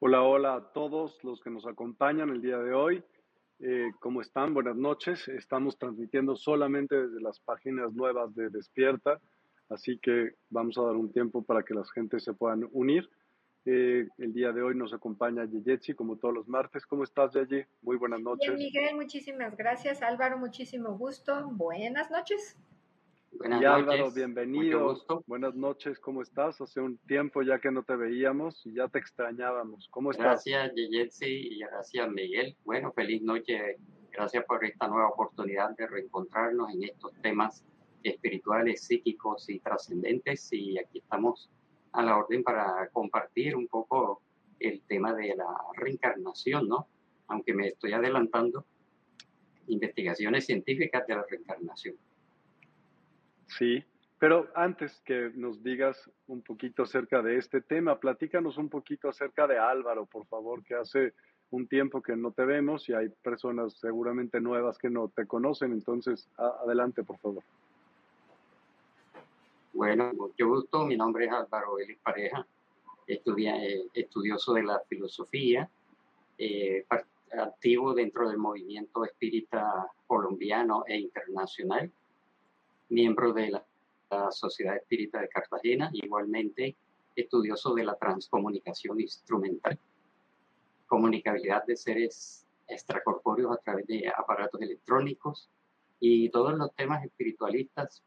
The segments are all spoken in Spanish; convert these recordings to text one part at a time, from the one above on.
Hola, hola a todos los que nos acompañan el día de hoy. Eh, ¿Cómo están? Buenas noches. Estamos transmitiendo solamente desde las páginas nuevas de Despierta, así que vamos a dar un tiempo para que las gentes se puedan unir. Eh, el día de hoy nos acompaña Yeyetsi, como todos los martes. ¿Cómo estás, Yeyi? Muy buenas noches. Bien, Miguel, muchísimas gracias. Álvaro, muchísimo gusto. Buenas noches. Buenas y Álvaro, bienvenido. Buenas noches, ¿cómo estás? Hace un tiempo ya que no te veíamos y ya te extrañábamos. ¿Cómo estás? Gracias, Yeyetsi, y gracias, Miguel. Bueno, feliz noche. Gracias por esta nueva oportunidad de reencontrarnos en estos temas espirituales, psíquicos y trascendentes. Y aquí estamos a la orden para compartir un poco el tema de la reencarnación, ¿no? Aunque me estoy adelantando, investigaciones científicas de la reencarnación. Sí, pero antes que nos digas un poquito acerca de este tema, platícanos un poquito acerca de Álvaro, por favor, que hace un tiempo que no te vemos y hay personas seguramente nuevas que no te conocen, entonces adelante, por favor. Bueno, mucho gusto, mi nombre es Álvaro Elis Pareja, estudia, eh, estudioso de la filosofía, eh, activo dentro del movimiento espírita colombiano e internacional miembro de la, Sociedad Espírita de Cartagena, igualmente estudioso de la transcomunicación instrumental, comunicabilidad de seres extracorpóreos a través de aparatos electrónicos y todos los temas espiritualistas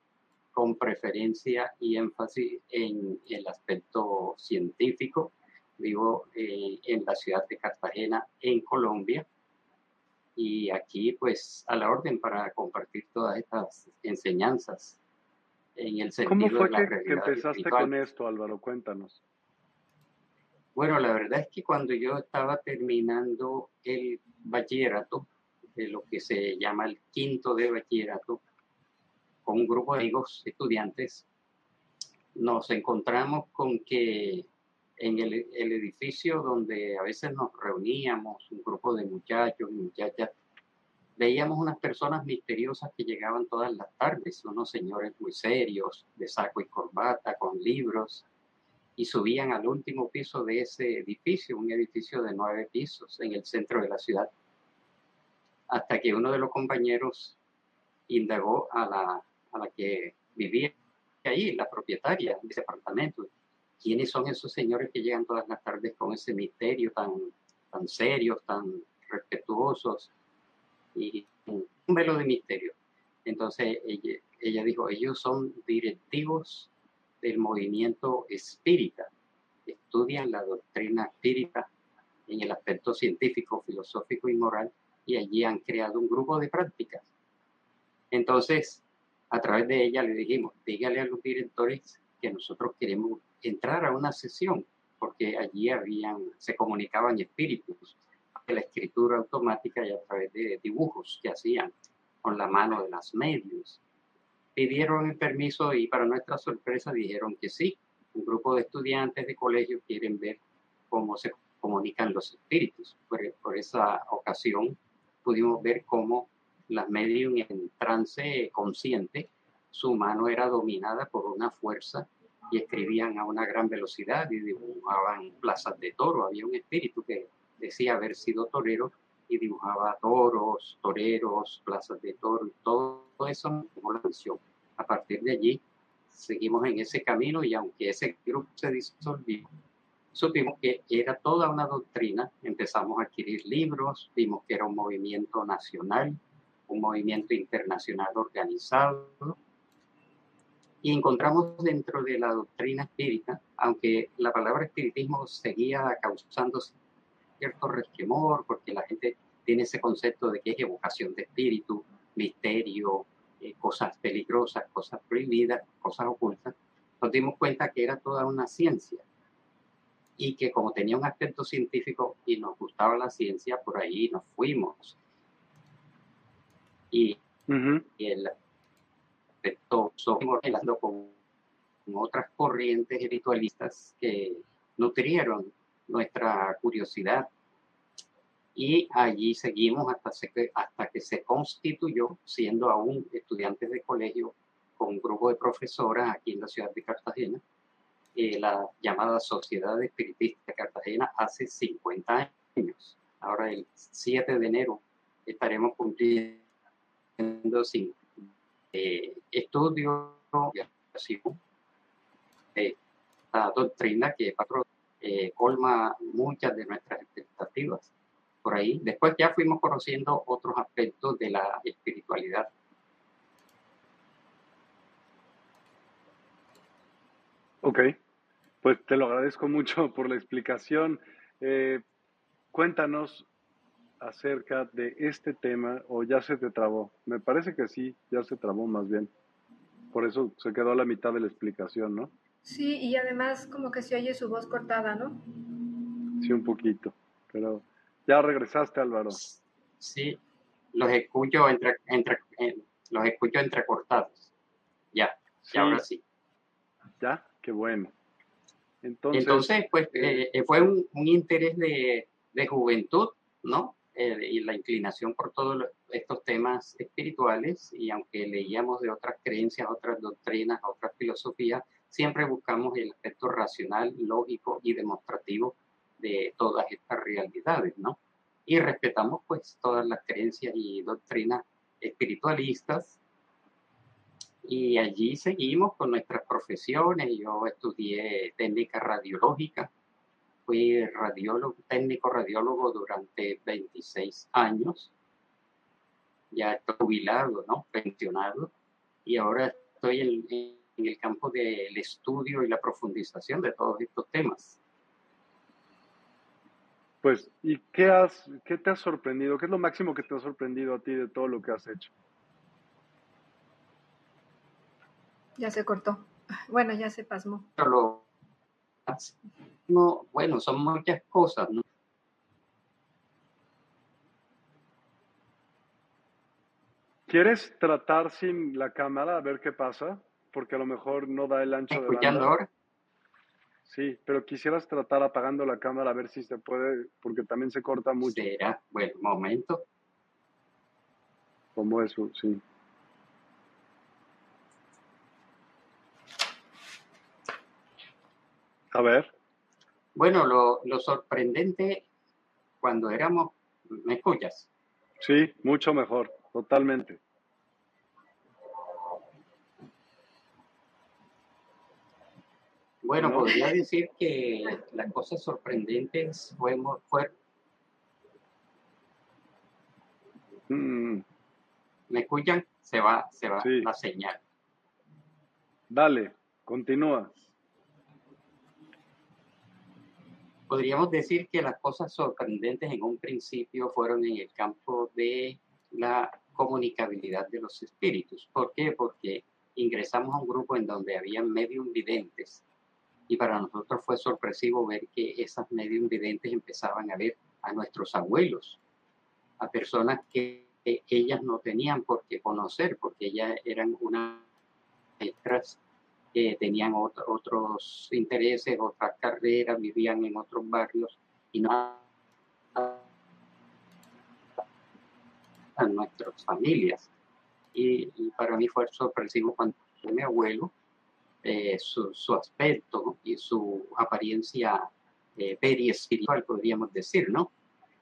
con preferencia y énfasis en el aspecto científico. Vivo eh, en la ciudad de Cartagena, en Colombia, y aquí pues a la orden para compartir todas estas enseñanzas en el sentido ¿Cómo fue de la que, que empezaste con esto, Álvaro? Cuéntanos. Bueno, la verdad es que cuando yo estaba terminando el bachillerato, de lo que se llama el quinto de bachillerato, con un grupo de amigos estudiantes, nos encontramos con que en el, edificio donde a veces nos reuníamos, un grupo de muchachos y muchachas, veíamos unas personas misteriosas que llegaban todas las tardes, unos señores muy serios, de saco y corbata, con libros, y subían al último piso de ese edificio, un edificio de nueve pisos en el centro de la ciudad, hasta que uno de los compañeros indagó a la, a la que vivía ahí, la propietaria de ese apartamento, quiénes son esos señores que llegan todas las tardes con ese misterio tan, tan serios, tan respetuosos y un velo de misterio. Entonces ella, ella dijo, ellos son directivos del movimiento espírita. Estudian la doctrina espírita en el aspecto científico, filosófico y moral, y allí han creado un grupo de prácticas. Entonces, a través de ella le dijimos, dígale a los directores que nosotros queremos entrar a una sesión, porque allí habían, se comunicaban espíritus de la escritura automática y a través de dibujos que hacían con la mano de las medios. Pidieron el permiso y para nuestra sorpresa dijeron que sí. Un grupo de estudiantes de colegio quieren ver cómo se comunican los espíritus. Por, esa ocasión pudimos ver cómo las medium en trance consciente, su mano era dominada por una fuerza y escribían a una gran velocidad y dibujaban plazas de toro. Había un espíritu que decía haber sido torero y dibujaba toros, toreros, plazas de toro todo, eso como la mención. A partir de allí seguimos en ese camino y aunque ese grupo se disolvió, supimos que era toda una doctrina, empezamos a adquirir libros, vimos que era un movimiento nacional, un movimiento internacional organizado, y encontramos dentro de la doctrina espírita, aunque la palabra espiritismo seguía causando cierto resquemor, porque la gente tiene ese concepto de que es evocación de espíritu, misterio, eh, cosas peligrosas, cosas prohibidas, cosas ocultas, nos dimos cuenta que era toda una ciencia y que como tenía un aspecto científico y nos gustaba la ciencia, por ahí nos fuimos. Y, y el aspecto, con, con otras corrientes espiritualistas que nutrieron nuestra curiosidad. Y allí seguimos hasta, hasta que se constituyó, siendo aún estudiantes de colegio, con un grupo de profesoras aquí en la ciudad de Cartagena, eh, la llamada Sociedad Espiritista de Cartagena hace 50 años. Ahora el 7 de enero estaremos cumpliendo sin eh, estudio de la doctrina que eh, colma muchas de nuestras expectativas por ahí. Después ya fuimos conociendo otros aspectos de la espiritualidad. Ok, pues te lo agradezco mucho por la explicación. Eh, cuéntanos acerca de este tema o ya se te trabó. Me parece que sí, ya se trabó más bien. Por eso se quedó a la mitad de la explicación, ¿no? Sí, y además como que se oye su voz cortada, ¿no? Sí, un poquito, pero ya regresaste, Álvaro. Sí, los escucho entre, entre los escucho entrecortados. Ya, ya ahora sí. Ya, qué bueno. Entonces, Entonces pues eh, eh, fue un, un interés de, de, juventud, ¿no? Eh, y la inclinación por todos estos temas espirituales, y aunque leíamos de otras creencias, otras doctrinas, otras filosofías, siempre buscamos el aspecto racional, lógico y demostrativo de todas estas realidades, ¿no? Y respetamos pues todas las creencias y doctrinas espiritualistas. Y allí seguimos con nuestras profesiones. Yo estudié técnica radiológica, fui radiólogo, técnico radiólogo durante 26 años. Ya estoy jubilado, ¿no? Pensionado. Y ahora estoy en en el campo del estudio y la profundización de todos estos temas. Pues, ¿y qué, has, qué te ha sorprendido? ¿Qué es lo máximo que te ha sorprendido a ti de todo lo que has hecho? Ya se cortó. Bueno, ya se pasmó. No, bueno, son muchas cosas, ¿no? ¿Quieres tratar sin la cámara a ver qué pasa? porque a lo mejor no da el ancho de ¿Escuchando ahora? Sí, pero quisieras tratar apagando la cámara a ver si se puede, porque también se corta mucho. Será, bueno, momento. Como eso, sí. A ver. Bueno, lo, lo sorprendente cuando éramos, ¿me escuchas? Sí, mucho mejor, totalmente. Bueno, podría decir que las cosas sorprendentes fueron... Fue... Mm. ¿Me escuchan? Se va, se va la señal. Dale, Continúa. Podríamos decir que las cosas sorprendentes en un principio fueron en el campo de la comunicabilidad de los espíritus. ¿Por qué? Porque ingresamos a un grupo en donde había medium videntes y para nosotros fue sorpresivo ver que esas medium videntes empezaban a ver a nuestros abuelos, a personas que ellas no tenían por qué conocer, porque ellas eran unas maestras que tenían otros intereses, otras carreras, vivían en otros barrios y no a nuestras familias. Y, para mí fue sorpresivo cuando mi abuelo, eh, su, aspecto y su apariencia eh, espiritual, podríamos decir, ¿no?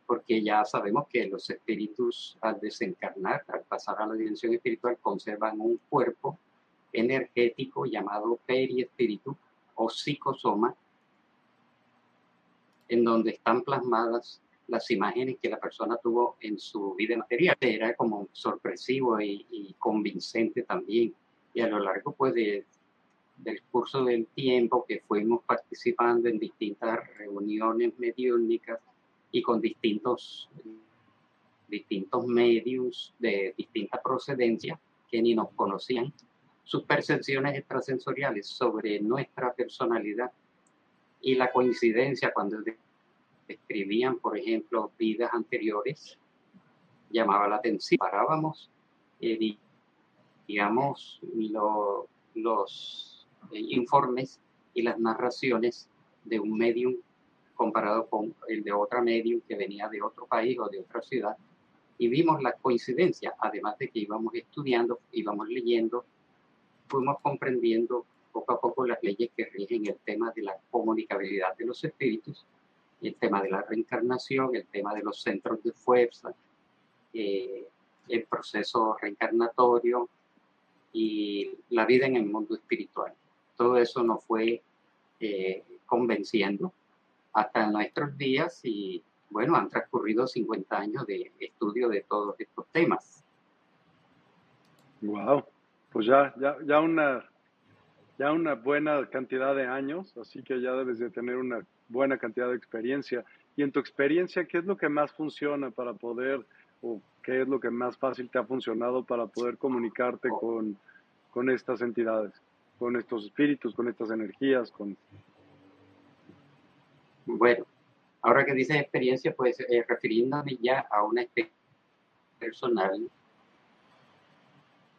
Porque ya sabemos que los espíritus al desencarnar, al pasar a la dimensión espiritual, conservan un cuerpo energético llamado periespíritu o psicosoma, en donde están plasmadas las imágenes que la persona tuvo en su vida material. Era como sorpresivo y, convincente también. Y a lo largo pues, del curso del tiempo que fuimos participando en distintas reuniones mediúnicas y con distintos, distintos medios de distinta procedencia que ni nos conocían, sus percepciones extrasensoriales sobre nuestra personalidad y la coincidencia cuando describían, por ejemplo, vidas anteriores, llamaba la atención. Parábamos, eh, digamos, los eh, informes y las narraciones de un medium comparado con el de otra medium que venía de otro país o de otra ciudad, y vimos la coincidencia, además de que íbamos estudiando, íbamos leyendo fuimos comprendiendo poco a poco las leyes que rigen el tema de la comunicabilidad de los espíritus, el tema de la reencarnación, el tema de los centros de fuerza, eh, el proceso reencarnatorio y la vida en el mundo espiritual. Todo eso nos fue eh, convenciendo hasta nuestros días y bueno, han transcurrido 50 años de estudio de todos estos temas. Wow pues ya, ya, ya una, ya una buena cantidad de años, así que ya debes de tener una buena cantidad de experiencia. Y en tu experiencia, ¿qué es lo que más funciona para poder, o qué es lo que más fácil te ha funcionado para poder comunicarte con, con estas entidades, con estos espíritus, con estas energías? Con... Bueno, ahora que dices experiencia, pues eh, refiriéndome ya a una experiencia personal,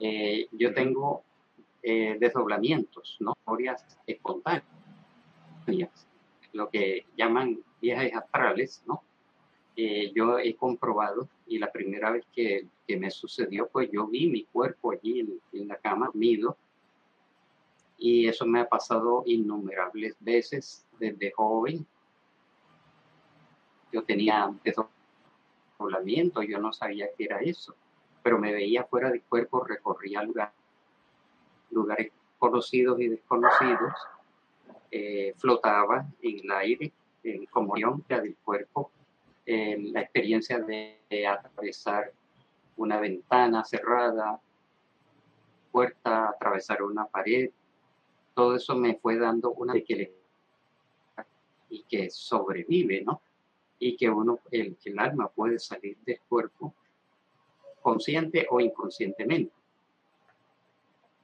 eh, yo tengo eh, desdoblamientos, ¿no? Memorias espontáneas, lo que llaman viajes astrales, ¿no? Eh, yo he comprobado y la primera vez que, que, me sucedió, pues yo vi mi cuerpo allí en, en la cama, dormido, y eso me ha pasado innumerables veces desde joven. Yo tenía desdoblamiento, yo no sabía qué era eso pero me veía fuera de cuerpo, recorría lugares, lugares conocidos y desconocidos, eh, flotaba en el aire, en comunión del cuerpo, la experiencia de, atravesar una ventana cerrada, puerta, atravesar una pared, todo eso me fue dando una de que le, y que sobrevive, ¿no? Y que uno, el, el alma puede salir del cuerpo consciente o inconscientemente.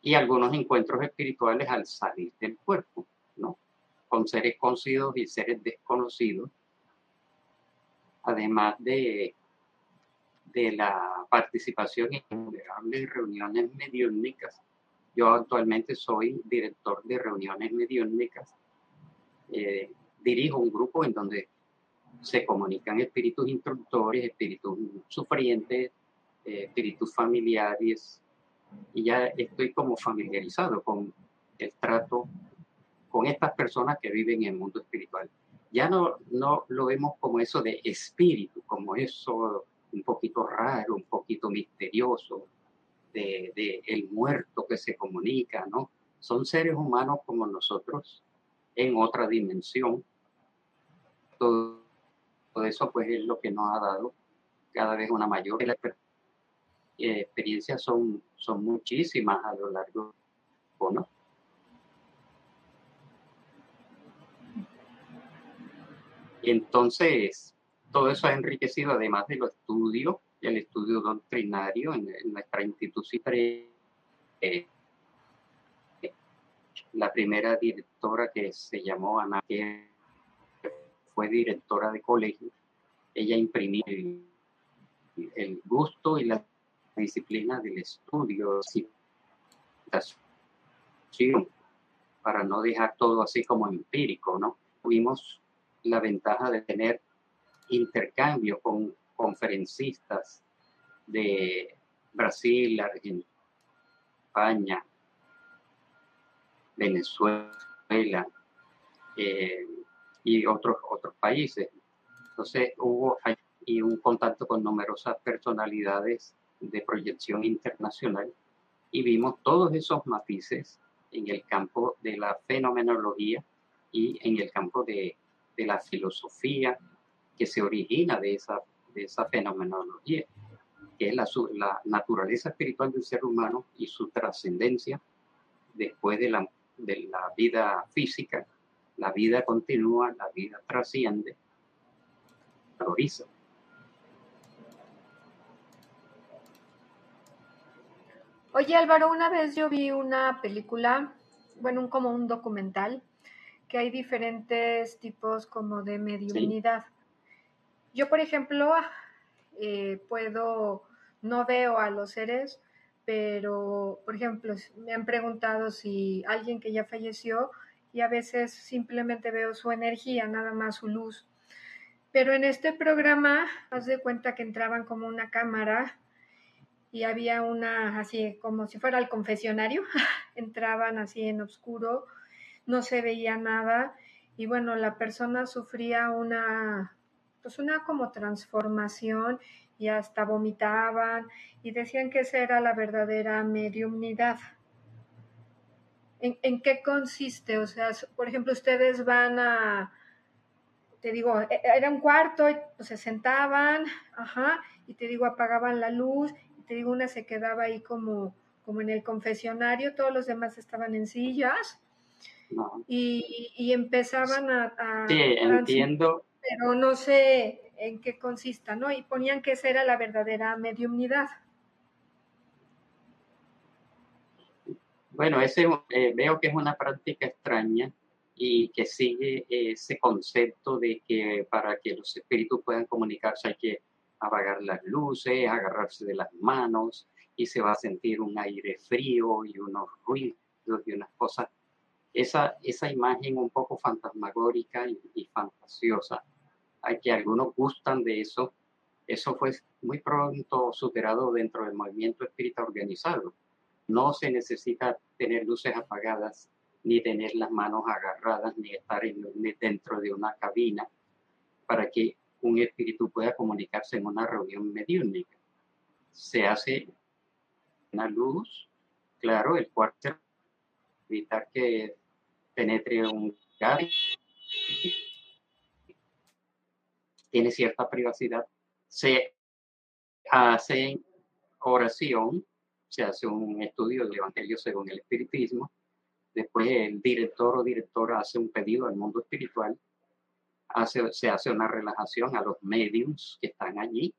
Y algunos encuentros espirituales al salir del cuerpo, ¿no? Con seres conocidos y seres desconocidos. Además de, de la participación en innumerables reuniones mediúnicas. Yo actualmente soy director de reuniones mediúnicas. Eh, dirijo un grupo en donde se comunican espíritus instructores, espíritus sufrientes, eh, espíritus familiares, y ya estoy como familiarizado con el trato con estas personas que viven en el mundo espiritual. Ya no, no lo vemos como eso de espíritu, como eso un poquito raro, un poquito misterioso, de, de, el muerto que se comunica, ¿no? Son seres humanos como nosotros en otra dimensión. Todo, todo eso pues es lo que nos ha dado cada vez una mayor eh, experiencias son, son muchísimas a lo largo del ¿no? Entonces, todo eso ha enriquecido, además de los estudios, el estudio doctrinario en, en nuestra institución. Eh, la primera directora que se llamó Ana, que fue directora de colegio, ella imprimía el, el gusto y la disciplina del estudio, para no dejar todo así como empírico, ¿no? Tuvimos la ventaja de tener intercambio con conferencistas de Brasil, Argentina, España, Venezuela eh, y otros, otros países. Entonces hubo y un contacto con numerosas personalidades de proyección internacional y vimos todos esos matices en el campo de la fenomenología y en el campo de, de la filosofía que se origina de esa, de esa fenomenología, que es la, la naturaleza espiritual del ser humano y su trascendencia después de la de la vida física, la vida continúa, la vida trasciende, valoriza. Oye Álvaro, una vez yo vi una película, bueno, como un documental, que hay diferentes tipos como de mediunidad. Yo, por ejemplo, eh, puedo, no veo a los seres, pero, por ejemplo, me han preguntado si alguien que ya falleció y a veces simplemente veo su energía, nada más su luz. Pero en este programa, haz de cuenta que entraban como una cámara y había una, así como si fuera el confesionario, entraban así en oscuro, no se veía nada y bueno, la persona sufría una, pues una como transformación y hasta vomitaban y decían que esa era la verdadera mediumnidad. ¿En, qué consiste? O sea, por ejemplo, ustedes van a, te digo, e, era un cuarto, y, pues, se sentaban, ajá, y te digo, apagaban la luz, te digo, una se quedaba ahí como, como en el confesionario, todos los demás estaban en sillas, y, empezaban a, Sí, entiendo. Pero no sé, en qué consista, ¿no? Y ponían que esa era la verdadera mediumnidad. Bueno, ese, eh, veo que es una práctica extraña y que sigue ese concepto de que para que los espíritus puedan comunicarse hay que apagar las luces, agarrarse de las manos y se va a sentir un aire frío y unos ruidos y unas cosas. Esa, esa imagen un poco fantasmagórica y fantasiosa hay que algunos gustan de eso. Eso fue muy pronto superado dentro del movimiento espírita organizado. No se necesita tener luces apagadas, ni tener las manos agarradas, ni estar dentro de una cabina para que un espíritu pueda comunicarse en una reunión mediúnica. Se hace una luz, claro, el cuarto, evitar que penetre un gas tiene cierta privacidad, se hace oración, se hace un estudio del Evangelio según el Espiritismo, después el director o directora hace un pedido al mundo espiritual, se hace una relajación a los mediums que están allí,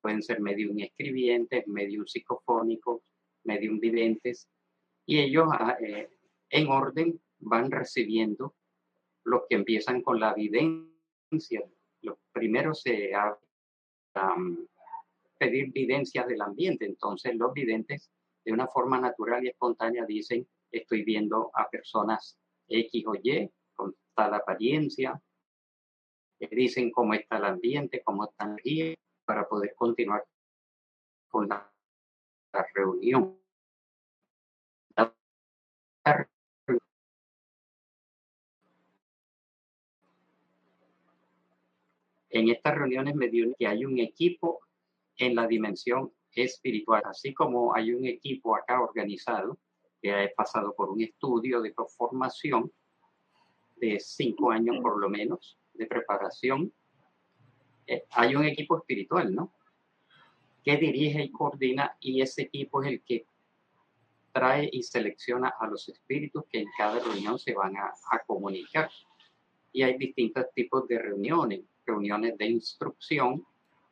pueden ser medium escribientes, medium psicofónicos, medium videntes, y ellos ah, eh, en orden van recibiendo los que empiezan con la evidencia lo primero se ha pedir evidencias del ambiente. Entonces los videntes de una forma natural y espontánea dicen, estoy viendo a personas X o Y con tal apariencia, dicen cómo está el ambiente, cómo están aquí, para poder continuar con la, la reunión. en estas reuniones mediúnicas que hay un equipo en la dimensión espiritual, así como hay un equipo acá organizado que ha pasado por un estudio de formación de cinco años por lo menos de preparación. Eh, hay un equipo espiritual, ¿no? Que dirige y coordina y ese equipo es el que trae y selecciona a los espíritus que en cada reunión se van a, a comunicar. Y hay distintos tipos de reuniones, reuniones de instrucción,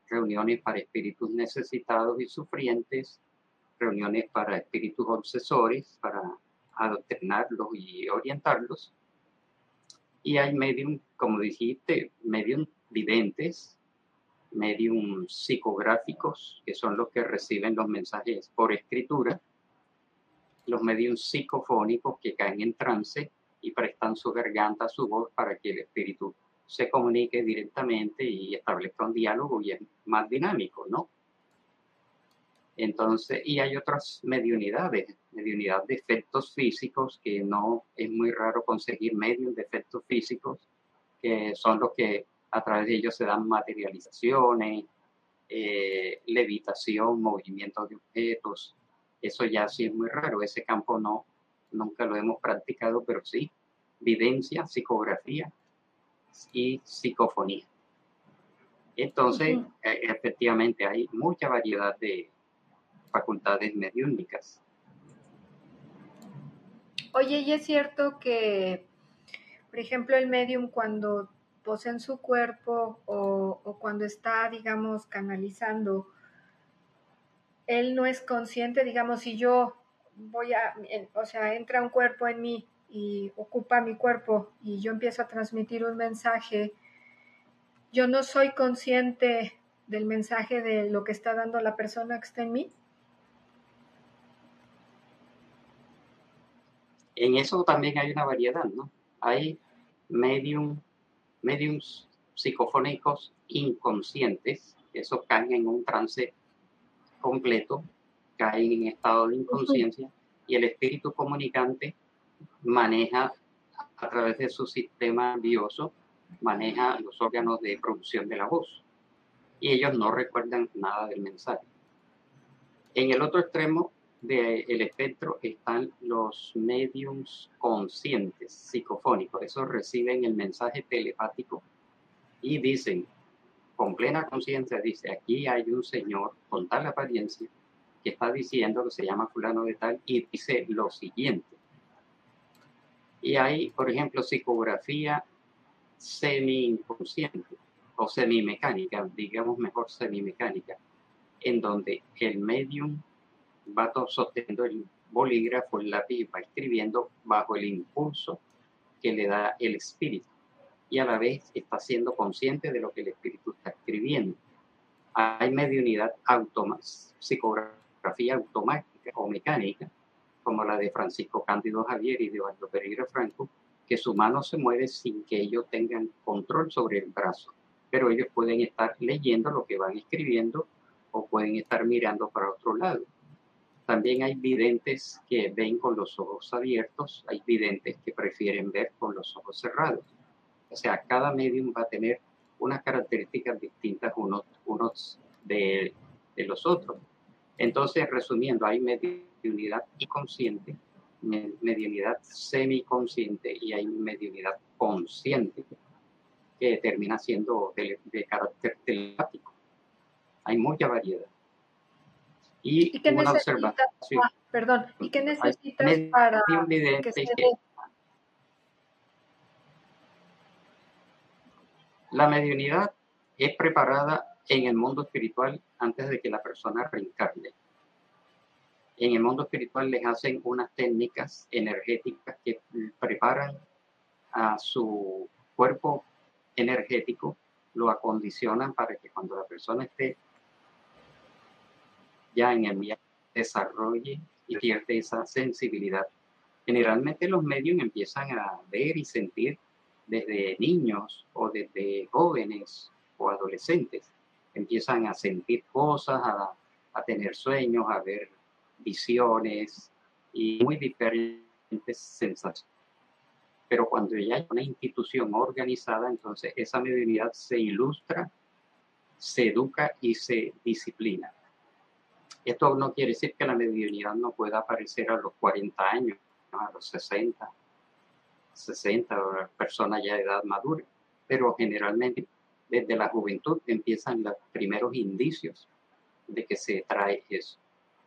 reuniones para espíritus necesitados y sufrientes, reuniones para espíritus obsesores, para adoctrinarlos y orientarlos. Y hay medium, como dijiste, medium videntes, medium psicográficos, que son los que reciben los mensajes por escritura, los medios psicofónicos que caen en trance y prestan su garganta, su voz para que el espíritu se comunique directamente y establezca un diálogo y es más dinámico, ¿no? Entonces, y hay otras mediunidades, mediunidad de efectos físicos, que no es muy raro conseguir medios de efectos físicos, que son los que a través de ellos se dan materializaciones, eh, levitación, movimiento de objetos. Eso ya sí es muy raro, ese campo no, nunca lo hemos practicado, pero sí, videncia, psicografía y psicofonía. Entonces, e, efectivamente, hay mucha variedad de facultades mediúnicas. Oye, y es cierto que, por ejemplo, el medium cuando en su cuerpo o, cuando está, digamos, canalizando, él no es consciente, digamos, si yo voy a, o sea, entra un cuerpo en mí y ocupa mi cuerpo y yo empiezo a transmitir un mensaje, yo no soy consciente del mensaje de lo que está dando la persona que está en mí. En eso también hay una variedad, ¿no? Hay medium mediums psicofónicos inconscientes, esos caen en un trance completo, caen en estado de inconsciencia y el espíritu comunicante maneja a través de su sistema nervioso, maneja los órganos de producción de la voz y ellos no recuerdan nada del mensaje. En el otro extremo del espectro están los mediums conscientes, psicofónicos. Esos reciben el mensaje telepático y dicen, con plena conciencia, dice, aquí hay un señor con tal apariencia que está diciendo que se llama fulano de tal y dice lo siguiente. Y hay, por ejemplo, psicografía semi-inconsciente o semi-mecánica, digamos mejor semi-mecánica, en donde el medium va sosteniendo el bolígrafo, el lápiz y va escribiendo bajo el impulso que le da el espíritu. Y a la vez está siendo consciente de lo que el espíritu está escribiendo. Hay mediunidad automática, psicografía automática o mecánica, como la de Francisco Cándido Javier y de Eduardo Pereira Franco, que su mano se mueve sin que ellos tengan control sobre el brazo. Pero ellos pueden estar leyendo lo que van escribiendo o pueden estar mirando para otro lado también hay videntes que ven con los ojos abiertos, hay videntes que prefieren ver con los ojos cerrados. O sea, cada medium va a tener unas características distintas unos, unos de, los otros. Entonces, resumiendo, hay mediunidad inconsciente, mediunidad semiconsciente y hay mediunidad consciente que termina siendo de, de carácter telepático. Hay mucha variedad. Y, una observación. Ah, perdón, ¿y qué necesitas para que se La mediunidad es preparada en el mundo espiritual antes de que la persona reencarne. En el mundo espiritual les hacen unas técnicas energéticas que preparan a su cuerpo energético, lo acondicionan para que cuando la persona esté ya en el viaje desarrolle y pierde esa sensibilidad. Generalmente los medios empiezan a ver y sentir desde niños o desde jóvenes o adolescentes. Empiezan a sentir cosas, a, a tener sueños, a ver visiones y muy diferentes sensaciones. Pero cuando ya hay una institución organizada, entonces esa mediunidad se ilustra, se educa y se disciplina. Esto no quiere decir que la mediunidad no pueda aparecer a los 40 años, a los 60, 60, personas ya de edad madura, pero generalmente desde la juventud empiezan los primeros indicios de que se trae eso.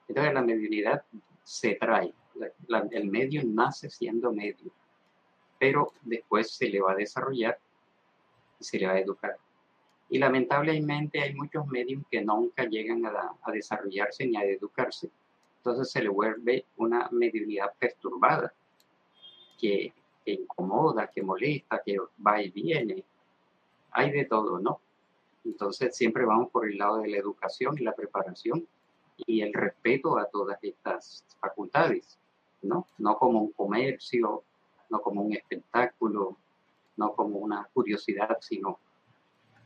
Entonces la mediunidad se trae, el medio nace siendo medio. pero después se le va a desarrollar y se le va a educar. Y lamentablemente hay muchos medios que nunca llegan a, a desarrollarse ni a educarse. Entonces se le vuelve una mediunidad perturbada, que, que incomoda, que molesta, que va y viene. Hay de todo, ¿no? Entonces siempre vamos por el lado de la educación y la preparación y el respeto a todas estas facultades, ¿no? No como un comercio, no como un espectáculo, no como una curiosidad, sino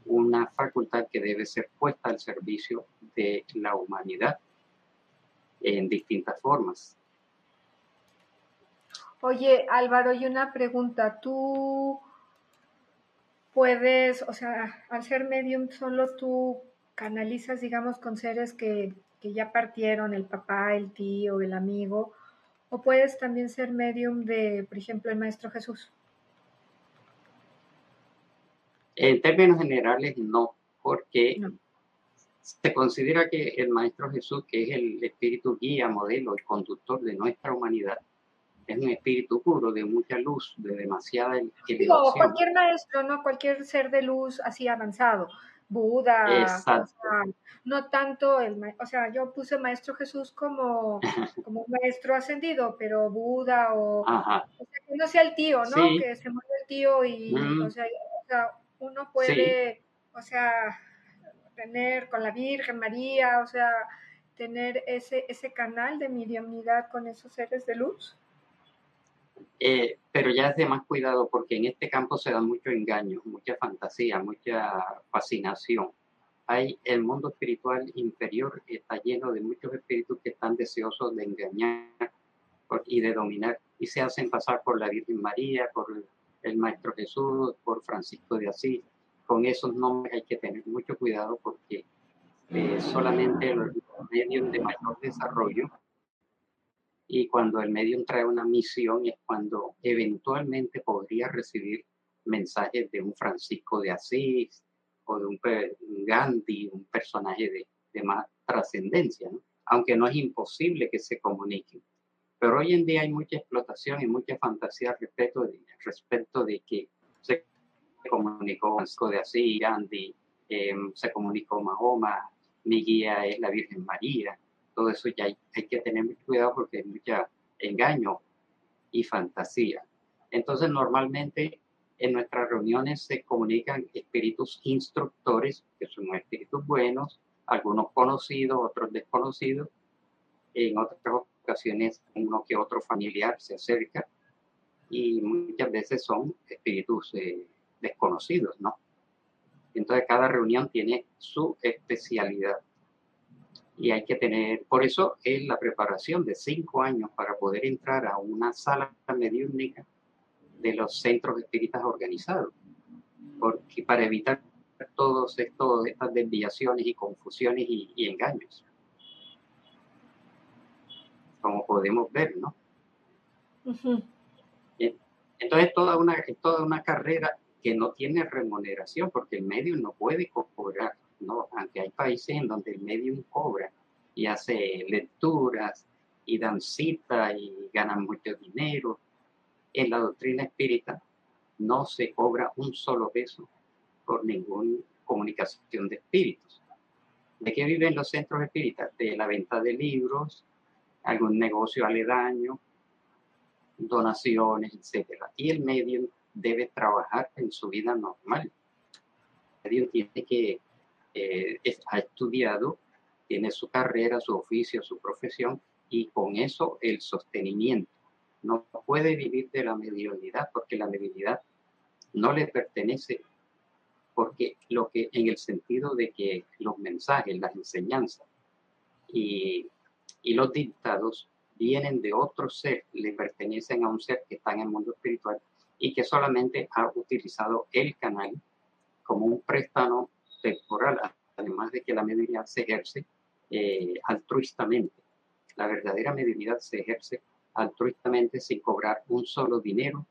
una facultad que debe ser puesta al servicio de la humanidad en distintas formas. Oye, Álvaro, y una pregunta. ¿Tú puedes, o sea, al ser medium, solo tú canalizas, digamos, con seres que, que ya partieron, el papá, el tío, el amigo, o puedes también ser medium de, por ejemplo, el Maestro Jesús? En términos generales, no, porque se considera que el Maestro Jesús, que es el espíritu guía, modelo, el conductor de nuestra humanidad, es un espíritu puro, de mucha luz, de demasiada elevación. cualquier maestro, ¿no? Cualquier ser de luz así avanzado. Buda, no tanto el, o sea, yo puse Maestro Jesús como, como un maestro ascendido, pero Buda o, o sea, que no sea el tío, ¿no? Que se muere el tío y, mm. o, sea, uno puede, o sea, tener con la Virgen María, o sea, tener ese, ese canal de mediunidad con esos seres de luz. Eh, pero ya es de más cuidado porque en este campo se da mucho engaño, mucha fantasía, mucha fascinación. Hay el mundo espiritual inferior está lleno de muchos espíritus que están deseosos de engañar y de dominar y se hacen pasar por la Virgen María, por el Maestro Jesús, por Francisco de Asís. Con esos nombres hay que tener mucho cuidado porque eh, solamente los medios de mayor desarrollo y cuando el medium trae una misión es cuando eventualmente podría recibir mensajes de un Francisco de Asís o de un, Gandhi, un personaje de, de más trascendencia, aunque no es imposible que se comuniquen. Pero hoy en día hay mucha explotación y mucha fantasía respecto de, respecto de que se comunicó Francisco de Asís, Gandhi, em, se comunicó Mahoma, mi guía es la Virgen María, todo eso ya hay, que tener mucho cuidado porque hay mucho engaño y fantasía. Entonces, normalmente en nuestras reuniones se comunican espíritus instructores, que son espíritus buenos, algunos conocidos, otros desconocidos. En otras ocasiones, uno que otro familiar se acerca y muchas veces son espíritus eh, desconocidos, ¿no? Entonces, cada reunión tiene su especialidad y hay que tener, por eso es la preparación de cinco años para poder entrar a una sala mediúnica de los centros espíritas organizados, porque para evitar estos, estas desviaciones y confusiones y, engaños, como podemos ver, ¿no? Entonces toda una, es toda una carrera que no tiene remuneración, porque el medio no puede cobrar ¿no? Aunque hay países en donde el medium cobra y hace lecturas y dan cita y ganan mucho dinero, en la doctrina espírita no se cobra un solo peso por ninguna comunicación de espíritus. ¿De qué viven los centros espíritas? De la venta de libros, algún negocio aledaño, donaciones, etc. Y el medium debe trabajar en su vida normal. El medium tiene que eh, ha estudiado, tiene su carrera, su oficio, su profesión y con eso el sostenimiento. No puede vivir de la mediunidad porque la mediunidad no le pertenece porque lo que en el sentido de que los mensajes, las enseñanzas y, y los dictados vienen de otro ser, le pertenecen a un ser que está en el mundo espiritual y que solamente ha utilizado el canal como un préstamo temporal, además de que la mediunidad se ejerce eh, altruistamente. La verdadera mediunidad se ejerce altruistamente sin cobrar un solo dinero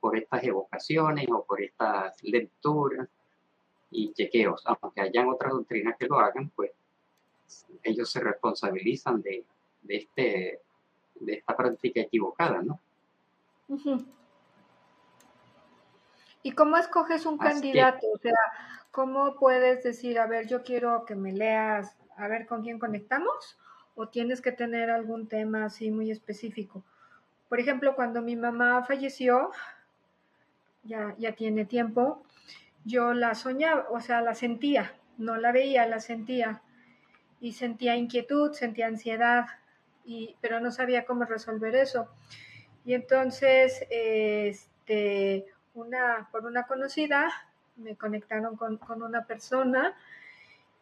por estas evocaciones o por estas lecturas y chequeos. Aunque hayan otras doctrinas que lo hagan, pues ellos se responsabilizan de, de, este, de esta práctica equivocada, ¿no? ¿Y cómo escoges un candidato? O sea, ¿cómo puedes decir, a ver, yo quiero que me leas, a ver con quién conectamos? ¿O tienes que tener algún tema así muy específico? Por ejemplo, cuando mi mamá falleció, ya, ya tiene tiempo, yo la soñaba, o sea, la sentía, no la veía, la sentía. Y sentía inquietud, sentía ansiedad, y, pero no sabía cómo resolver eso. Y entonces, este, una, por una conocida, me conectaron con, con, una persona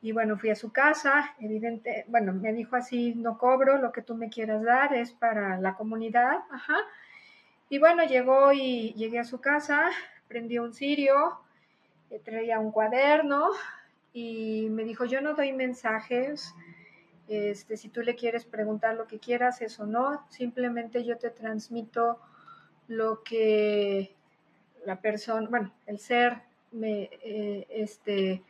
y bueno, fui a su casa, evidente, bueno, me dijo así, no cobro, lo que tú me quieras dar es para la comunidad, ajá. Y bueno, llegó y llegué a su casa, prendí un cirio, eh, traía un cuaderno y me dijo, yo no doy mensajes, este, si tú le quieres preguntar lo que quieras, eso no, simplemente yo te transmito lo que la persona, bueno, el ser me, eh, este,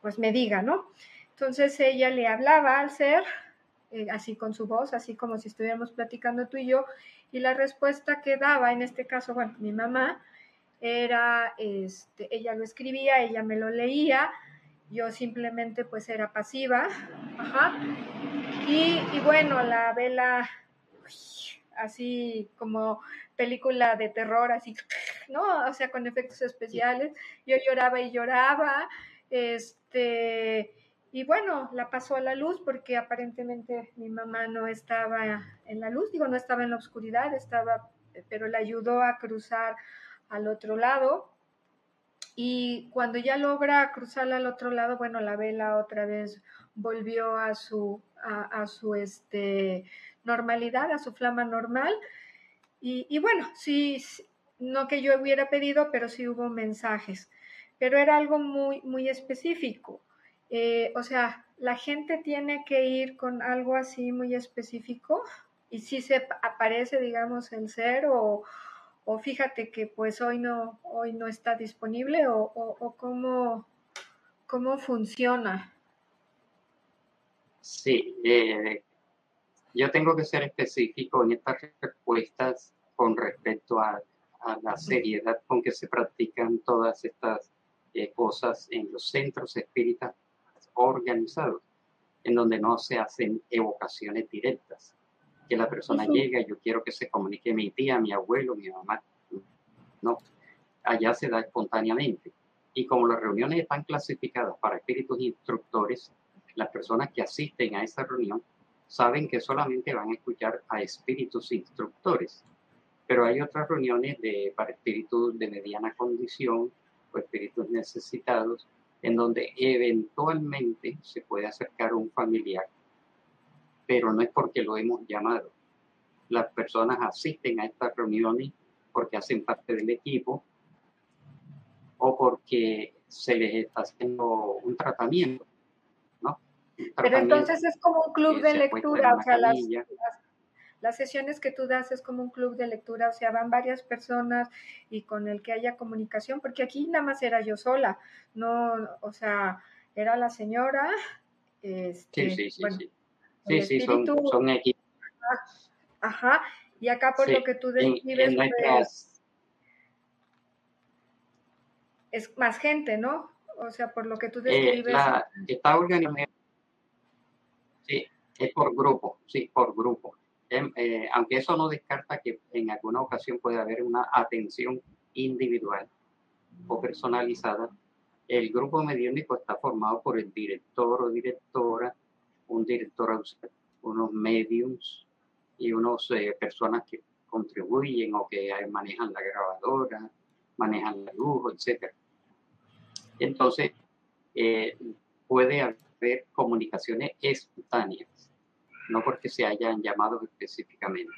pues me diga, ¿no? Entonces ella le hablaba al ser, eh, así con su voz, así como si estuviéramos platicando tú y yo, y la respuesta que daba, en este caso, bueno, mi mamá, era, este, ella lo escribía, ella me lo leía, yo simplemente pues era pasiva, ajá. Y, y bueno, la vela así como película de terror, así, ¿no? O sea, con efectos especiales. Yo lloraba y lloraba, este, y bueno, la pasó a la luz porque aparentemente mi mamá no estaba en la luz, digo, no estaba en la oscuridad, estaba, pero la ayudó a cruzar al otro lado. Y cuando ya logra cruzar al otro lado, bueno, la vela otra vez volvió a su, a, su este, normalidad, a su flama normal. Y, y, bueno, sí, no que yo hubiera pedido, pero sí hubo mensajes. Pero era algo muy, muy específico. Eh, o sea, la gente tiene que ir con algo así muy específico y si se aparece, digamos, el ser o, o fíjate que pues hoy no, hoy no está disponible o, o, cómo, cómo, funciona. Sí, eh, yo tengo que ser específico en estas respuestas con respecto a, a la seriedad con que se practican todas estas eh, cosas en los centros espíritas organizados, en donde no se hacen evocaciones directas que la persona llega, yo quiero que se comunique mi tía, mi abuelo, mi mamá. No, allá se da espontáneamente. Y como las reuniones están clasificadas para espíritus instructores, las personas que asisten a esa reunión saben que solamente van a escuchar a espíritus instructores. Pero hay otras reuniones de, para espíritus de mediana condición o espíritus necesitados, en donde eventualmente se puede acercar un familiar pero no es porque lo hemos llamado. Las personas asisten a estas reuniones porque hacen parte del equipo o porque se les está haciendo un tratamiento, ¿no? pero entonces es como un club de lectura, o sea, las, las, sesiones que tú das es como un club de lectura, o sea, van varias personas y con el que haya comunicación, porque aquí nada más era yo sola, no, o sea, era la señora, este, sí, sí, sí, Sí, sí, son, son equipos. Ajá, y acá por lo que tú describes, pues, es más gente, ¿no? O sea, por lo que tú eh, describes. está organizado. Sí, es por grupo, sí, por grupo. Em, eh, aunque eso no descarta que en alguna ocasión puede haber una atención individual o personalizada, el grupo mediúnico está formado por el director o directora, un director, unos mediums y unas eh, personas que contribuyen o que manejan la grabadora, manejan la luz, etc. Entonces, eh, puede haber comunicaciones espontáneas, no porque se hayan llamado específicamente.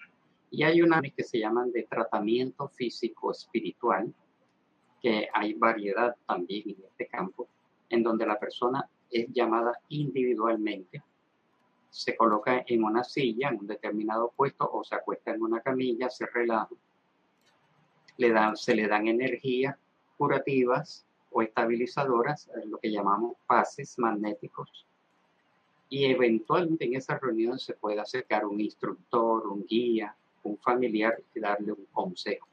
Y hay unas que se llaman de tratamiento físico espiritual, que hay variedad también en este campo, en donde la persona es llamada individualmente se coloca en una silla, en un determinado puesto, o se acuesta en una camilla, se relaja, le dan, se le dan energías curativas o estabilizadoras, lo que llamamos pases magnéticos, y eventualmente en esa reunión se puede acercar un instructor, un guía, un familiar y darle un consejo.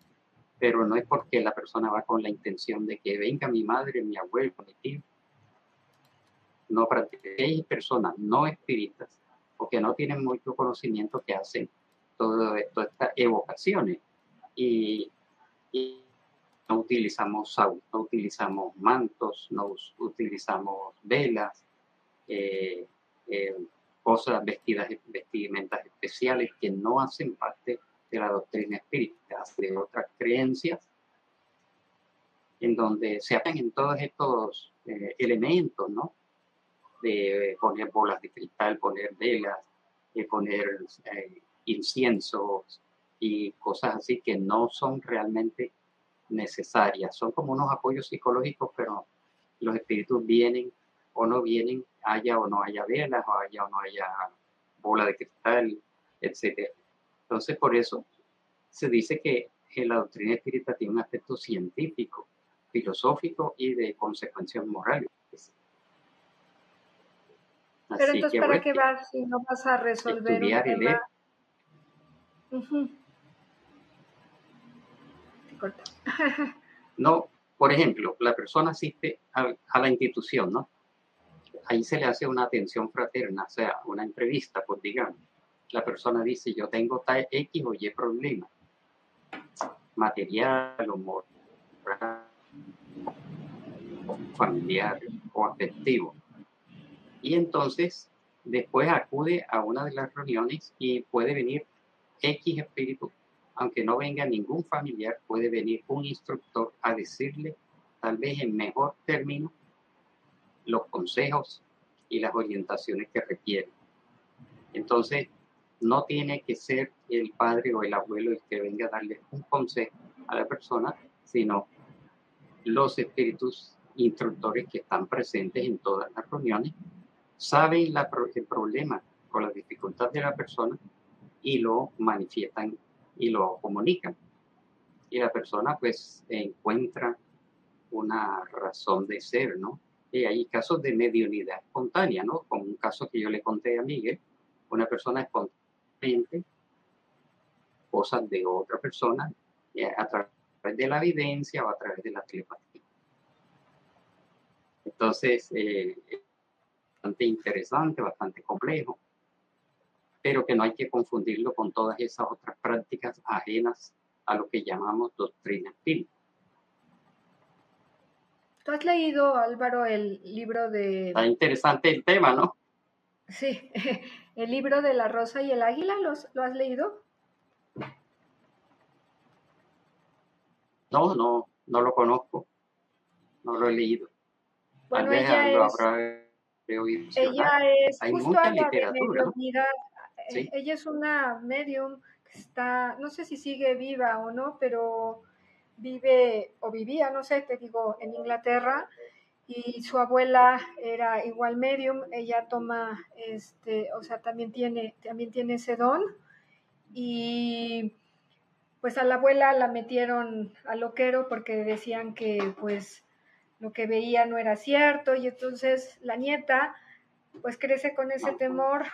pero no es porque la persona va con la intención de que venga mi madre, mi abuelo, mi tío. No hay personas no espíritas o que no tienen mucho conocimiento que hacen todo esto, estas evocaciones. Y, no utilizamos no utilizamos mantos, no utilizamos velas, eh, eh, cosas vestidas, vestimentas especiales que no hacen parte de la doctrina espírita, de otras creencias, en donde se hacen en todos estos eh, elementos, ¿no? De poner bolas de cristal, poner velas, de poner eh, inciensos y cosas así que no son realmente necesarias. Son como unos apoyos psicológicos, pero los espíritus vienen o no vienen, haya o no haya velas, o haya o no haya bola de cristal, etc. Entonces, por eso se dice que la doctrina espírita tiene un aspecto científico, filosófico y de consecuencias morales. Pero entonces, ¿para qué vas si no vas a resolver un tema? no, por ejemplo, la persona asiste a, a, la institución, ¿no? Ahí se le hace una atención fraterna, o sea, una entrevista, pues digamos. La persona dice, yo tengo tal X o Y problema, material o moral, familiar o afectivo. Y entonces, después acude a una de las reuniones y puede venir X espíritu, aunque no venga ningún familiar, puede venir un instructor a decirle, tal vez en mejor término, los consejos y las orientaciones que requiere. Entonces, no tiene que ser el padre o el abuelo el que venga a darle un consejo a la persona, sino los espíritus instructores que están presentes en todas las reuniones saben la, el problema con la dificultad de la persona y lo manifiestan y lo comunican. Y la persona pues encuentra una razón de ser, ¿no? Y hay casos de mediunidad espontánea, ¿no? Como un caso que yo le conté a Miguel, una persona espontáneamente, cosas de otra persona, eh, a través de la evidencia o a través de la telepatía. Entonces, eh, bastante interesante, bastante complejo, pero que no hay que confundirlo con todas esas otras prácticas ajenas a lo que llamamos doctrina espírita. ¿Tú has leído, Álvaro, el libro de... Está interesante el tema, ¿no? Sí, el libro de la rosa y el águila, ¿lo has leído? No, no, no lo conozco, no lo he leído. Bueno, ella es ella es justo a la de mediunidad. Eh, ella es una medium que está, no sé si sigue viva o no, pero vive o vivía, no sé, te digo, en Inglaterra y su abuela era igual medium, ella toma este, o sea, también tiene también tiene ese don y pues a la abuela la metieron al loquero porque decían que pues lo que veía no era cierto y entonces la nieta pues crece con ese temor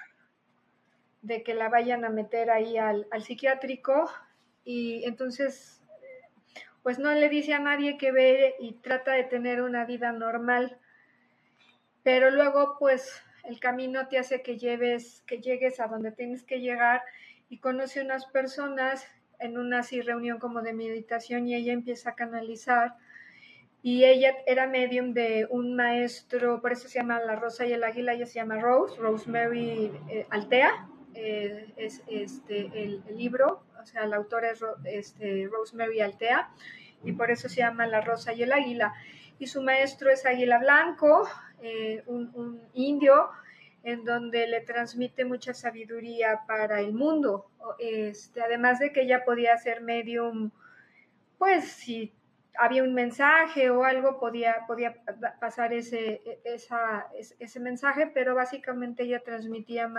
de que la vayan a meter ahí al, psiquiátrico y entonces pues no le dice a nadie que ve y trata de tener una vida normal. Pero luego pues el camino te hace que lleves, que llegues a donde tienes que llegar y conoce unas personas en una así reunión como de meditación y ella empieza a canalizar y ella era medium de un maestro, por eso se llama La Rosa y el Águila, ella se llama Rose, Rosemary eh, Altea, eh, es este, el, libro, o sea, la autora es este, Rosemary Altea, y por eso se llama La Rosa y el Águila. Y su maestro es Águila Blanco, eh, un, un, indio, en donde le transmite mucha sabiduría para el mundo. Este, además de que ella podía ser medium, pues si había un mensaje o algo, podía, podía pasar ese, e, esa, ese mensaje, pero básicamente ella transmitía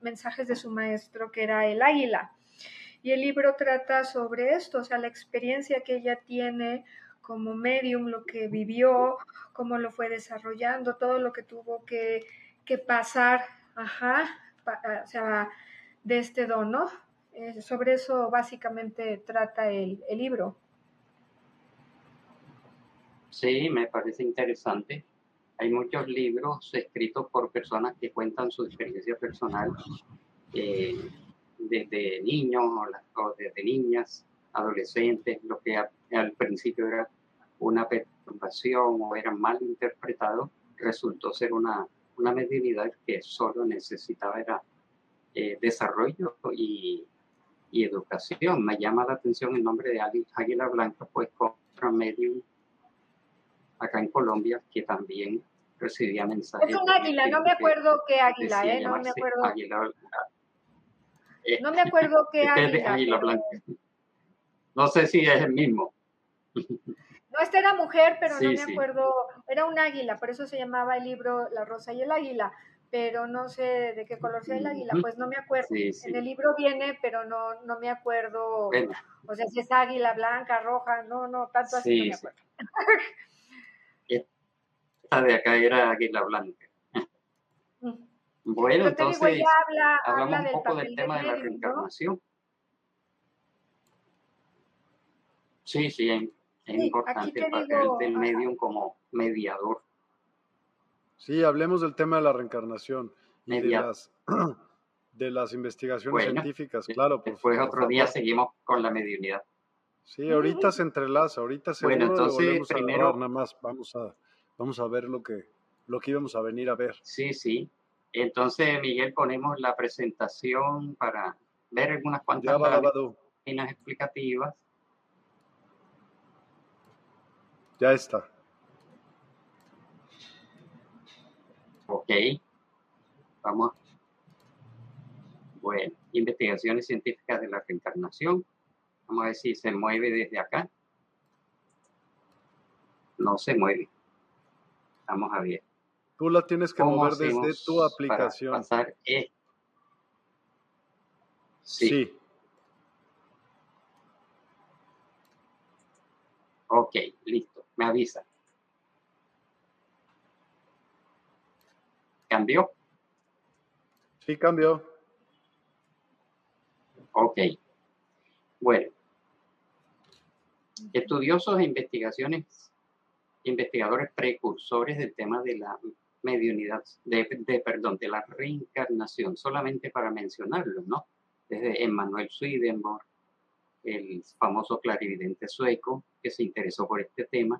mensajes de su maestro, que era el águila. Y el libro trata sobre esto, o sea, la experiencia que ella tiene como medium, lo que vivió, cómo lo fue desarrollando, todo lo que tuvo que, que pasar, ajá, o sea, de este don, ¿no? Eh, sobre eso básicamente trata el, el libro. Sí, me parece interesante. Hay muchos libros escritos por personas que cuentan su experiencia personal eh, desde niños o, desde niñas, adolescentes, lo que al principio era una perturbación o era mal interpretado, resultó ser una, una mediunidad que solo necesitaba era eh, desarrollo y, y, educación. Me llama la atención el nombre de Águila Blanca, pues contra medium acá en Colombia que también recibía mensajes. Es un águila, no me acuerdo qué águila, ¿eh? No me acuerdo. Águila, eh, no me acuerdo qué águila. águila blanca. No sé si es el mismo. No, esta era mujer, pero no me acuerdo. Era un águila, por eso se llamaba el libro La Rosa y el Águila, pero no sé de qué color sea el águila, pues no me acuerdo. En el libro viene, pero no, no me acuerdo. O sea, si es águila blanca, roja, no, no, tanto así no me acuerdo. de acá era Águila Blanca. Bueno, entonces hablamos un poco del, tema de la reencarnación. Sí, sí, es, importante el papel del medium como mediador. Sí, hablemos del tema de la reencarnación y de las, de las investigaciones científicas, claro. Pues otro día seguimos con la mediunidad. Sí, ahorita se entrelaza, ahorita se bueno, entonces primero nada más vamos a vamos a ver lo que, lo que íbamos a venir a ver. Sí, sí. Entonces, Miguel, ponemos la presentación para ver algunas cuantas páginas explicativas. Ya está. Ok. Vamos. Bueno, investigaciones científicas de la reencarnación. Vamos a ver si se mueve desde acá. No se mueve. Vamos a ver. Tú la tienes que mover desde tu aplicación. pasar e? Sí. sí. Ok, listo. Me avisa. ¿Cambió? Sí, cambió. Ok. Bueno. Estudiosos e investigaciones investigadores precursores del tema de la mediunidad, de, perdón, de la reencarnación, solamente para mencionarlo, ¿no? Desde Emmanuel Swedenborg, el famoso clarividente sueco que se interesó por este tema,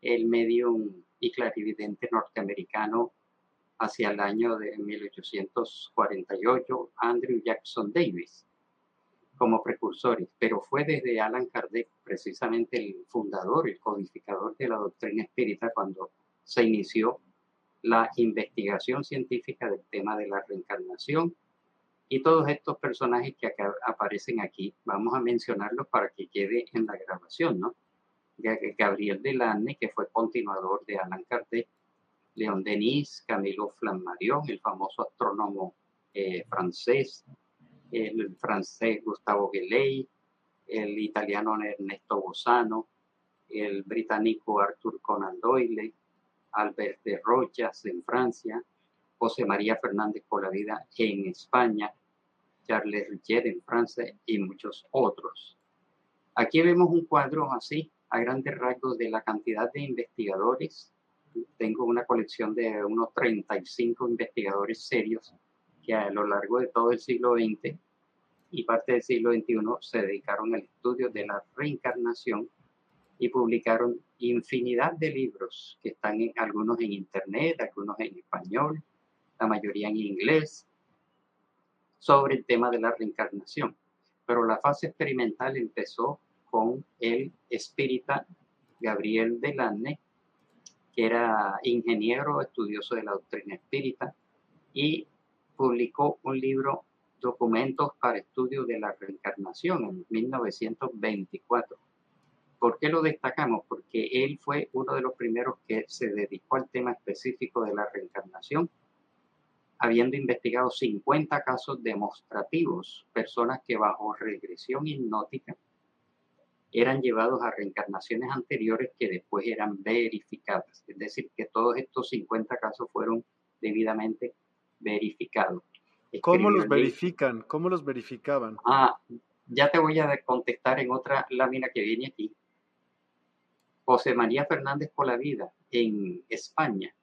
el medium y clarividente norteamericano hacia el año de 1848, Andrew Jackson Davis, como precursores, pero fue desde Alan Kardec, precisamente el fundador, el codificador de la doctrina espírita, cuando se inició la investigación científica del tema de la reencarnación y todos estos personajes que acá aparecen aquí, vamos a mencionarlos para que quede en la grabación, ¿no? Gabriel Delanne, que fue continuador de Alan Kardec, León Denis, Camilo Flammarion, el famoso astrónomo eh, francés, el francés Gustavo Guelley, el italiano Ernesto Bosano, el británico Arthur Conan Doyle, Albert de Rochas en Francia, José María Fernández por la vida en España, Charles Richer en Francia y muchos otros. Aquí vemos un cuadro así, a grandes rasgos, de la cantidad de investigadores. Tengo una colección de unos 35 investigadores serios a lo largo de todo el siglo XX y parte del siglo XXI se dedicaron al estudio de la reencarnación y publicaron infinidad de libros que están en, algunos en internet, algunos en español, la mayoría en inglés, sobre el tema de la reencarnación. Pero la fase experimental empezó con el espírita Gabriel Delanne, que era ingeniero estudioso de la doctrina espírita, y publicó un libro, Documentos para Estudio de la Reencarnación, en 1924. ¿Por qué lo destacamos? Porque él fue uno de los primeros que se dedicó al tema específico de la reencarnación, habiendo investigado 50 casos demostrativos, personas que bajo regresión hipnótica eran llevados a reencarnaciones anteriores que después eran verificadas. Es decir, que todos estos 50 casos fueron debidamente verificado. ¿Cómo los verifican? ¿Cómo los verificaban? Ah, ya te voy a contestar en otra lámina que viene aquí. José María Fernández Colavida en España,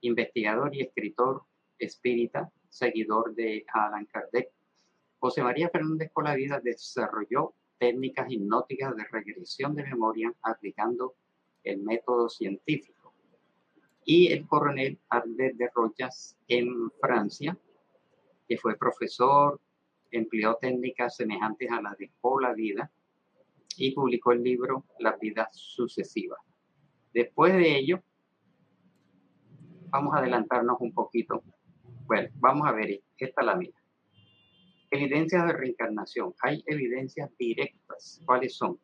investigador y escritor espírita, seguidor de Alan Kardec. José María Fernández Colavida desarrolló técnicas hipnóticas de regresión de memoria aplicando el método científico. Y el coronel Albert de Rochas en Francia, que fue profesor, empleó técnicas semejantes a las de Colavida y publicó el libro Las vidas sucesivas. Después de ello, vamos a adelantarnos un poquito. Bueno, vamos a ver, esta es la mía. Evidencias de reencarnación. Hay evidencias directas. ¿Cuáles son?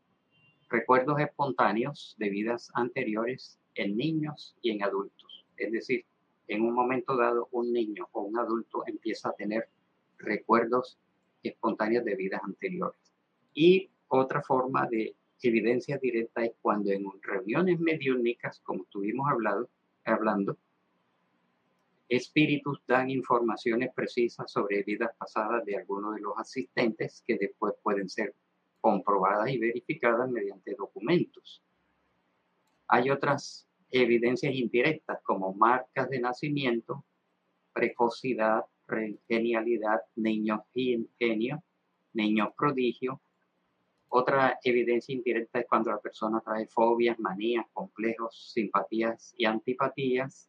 Recuerdos espontáneos de vidas anteriores en niños y en adultos. Es decir, en un momento dado un niño o un adulto empieza a tener recuerdos espontáneos de vidas anteriores. Y otra forma de evidencia directa es cuando en reuniones mediúnicas, como estuvimos hablando, hablando espíritus dan informaciones precisas sobre vidas pasadas de algunos de los asistentes que después pueden ser comprobadas y verificadas mediante documentos. Hay otras evidencias indirectas como marcas de nacimiento, precocidad, genialidad, niño ingenio, niño prodigio. Otra evidencia indirecta es cuando la persona trae fobias, manías, complejos, simpatías y antipatías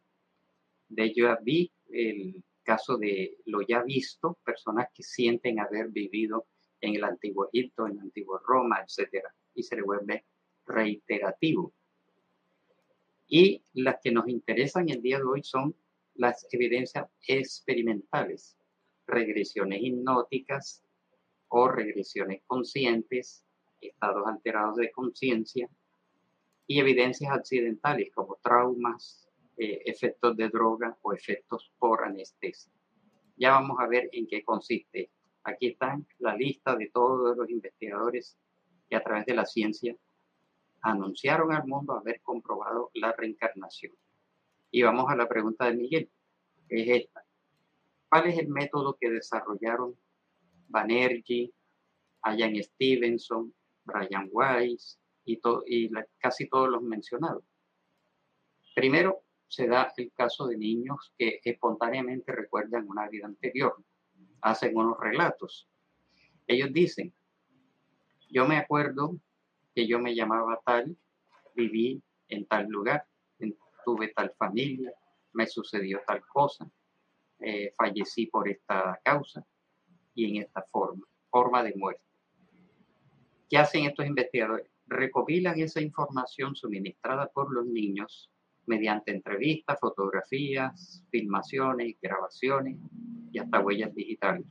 de ya vi el caso de lo ya visto, personas que sienten haber vivido en el antiguo Egipto, en el antiguo Roma, etcétera, y se le vuelve reiterativo. Y las que nos interesan el día de hoy son las evidencias experimentales, regresiones hipnóticas o regresiones conscientes, estados alterados de conciencia y evidencias accidentales como traumas, eh, efectos de droga o efectos por anestesia. Ya vamos a ver en qué consiste. Aquí está la lista de todos los investigadores que a través de la ciencia anunciaron al mundo haber comprobado la reencarnación. Y vamos a la pregunta de Miguel, es esta. ¿Cuál es el método que desarrollaron Banerjee, Ian Stevenson, Brian Weiss y, y casi todos los mencionados? Primero, se da el caso de niños que espontáneamente recuerdan una vida anterior, hacen unos relatos. Ellos dicen, yo me acuerdo que yo me llamaba tal, viví en tal lugar, tuve tal familia, me sucedió tal cosa, eh, fallecí por esta causa y en esta forma, forma de muerte. ¿Qué hacen estos investigadores? Recopilan esa información suministrada por los niños mediante entrevistas, fotografías, filmaciones, grabaciones y hasta huellas digitales.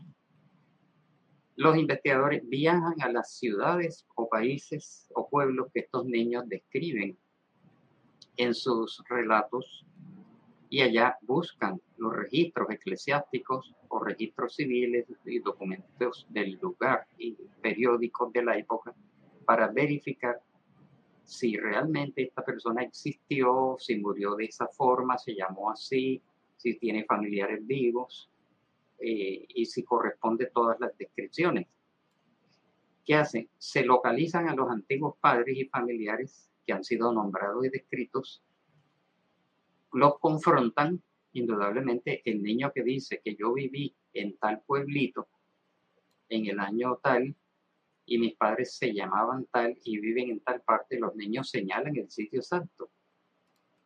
Los investigadores viajan a las ciudades o países o pueblos que estos niños describen en sus relatos y allá buscan los registros eclesiásticos o registros civiles y documentos del lugar y periódicos de la época para verificar si realmente esta persona existió, si murió de esa forma, se llamó así, si tiene familiares vivos eh, y si corresponde todas las descripciones. ¿Qué hacen? Se localizan a los antiguos padres y familiares que han sido nombrados y descritos, los confrontan, indudablemente el niño que dice que yo viví en tal pueblito en el año tal, y mis padres se llamaban tal y viven en tal parte, los niños señalan el sitio exacto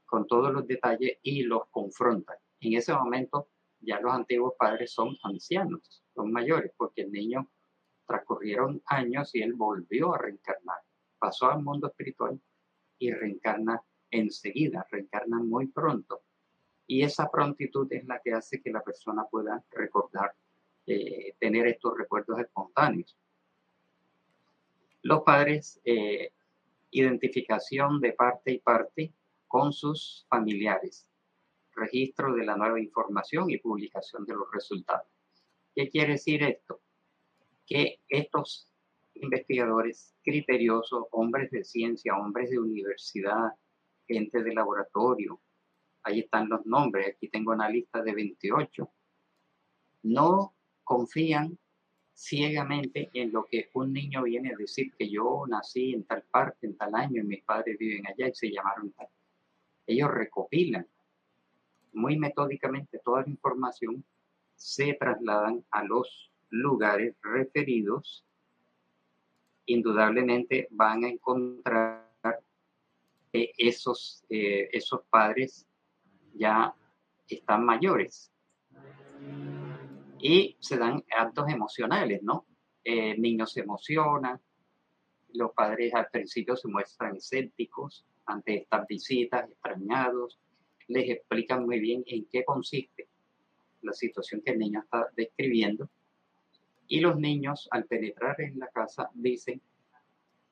con todos los detalles y los confrontan. En ese momento ya los antiguos padres son ancianos, son mayores, porque el niño transcurrieron años y él volvió a reencarnar, pasó al mundo espiritual y reencarna enseguida, reencarna muy pronto. Y esa prontitud es la que hace que la persona pueda recordar, eh, tener estos recuerdos espontáneos. Los padres, eh, identificación de parte y parte con sus familiares, registro de la nueva información y publicación de los resultados. ¿Qué quiere decir esto? Que estos investigadores criteriosos, hombres de ciencia, hombres de universidad, gente de laboratorio, ahí están los nombres, aquí tengo una lista de 28, no confían ciegamente en lo que un niño viene a decir que yo nací en tal parte, en tal año, y mis padres viven allá y se llamaron tal. Ellos recopilan muy metódicamente toda la información, se trasladan a los lugares referidos, indudablemente van a encontrar que esos, eh, esos padres ya están mayores y se dan actos emocionales, ¿no? Eh, niños se emocionan, los padres al principio se muestran escépticos ante estas visitas, extrañados, les explican muy bien en qué consiste la situación que el niño está describiendo y los niños al penetrar en la casa dicen,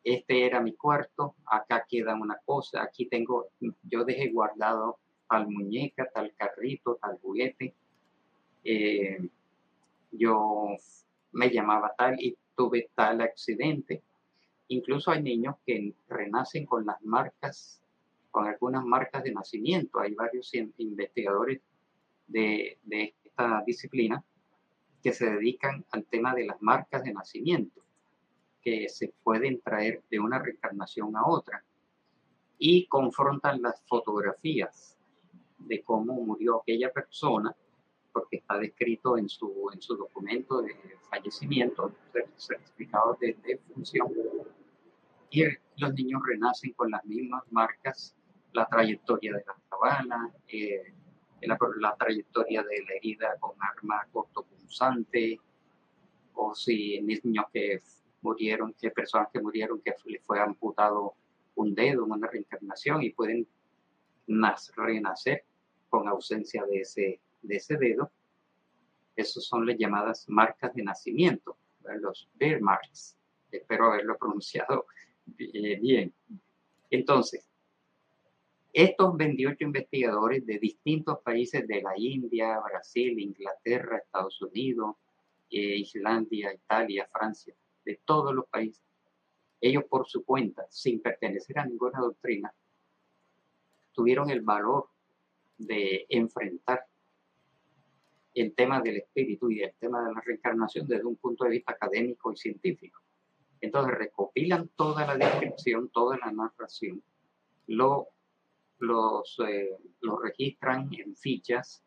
este era mi cuarto, acá queda una cosa, aquí tengo, yo dejé guardado tal muñeca, tal carrito, tal juguete. Eh, yo me llamaba tal y tuve tal accidente. Incluso hay niños que renacen con las marcas, con algunas marcas de nacimiento. Hay varios investigadores de, de esta disciplina que se dedican al tema de las marcas de nacimiento, que se pueden traer de una reencarnación a otra y confrontan las fotografías de cómo murió aquella persona porque está descrito en su, en su documento de fallecimiento, certificado de, de función. Y los niños renacen con las mismas marcas, la trayectoria de la cabana, eh, la, la, trayectoria de la herida con arma cortopunzante, o si niños que murieron, que personas que murieron que le fue amputado un dedo en una reencarnación y pueden renacer con ausencia de ese, de ese dedo. Esas son las llamadas marcas de nacimiento, los bear marks. Espero haberlo pronunciado bien. Entonces, estos 28 investigadores de distintos países de la India, Brasil, Inglaterra, Estados Unidos, eh, Islandia, Italia, Francia, de todos los países, ellos por su cuenta, sin pertenecer a ninguna doctrina, tuvieron el valor de enfrentar el tema del espíritu y el tema de la reencarnación desde un punto de vista académico y científico. Entonces recopilan toda la descripción, toda la narración, lo, los, eh, lo registran en fichas,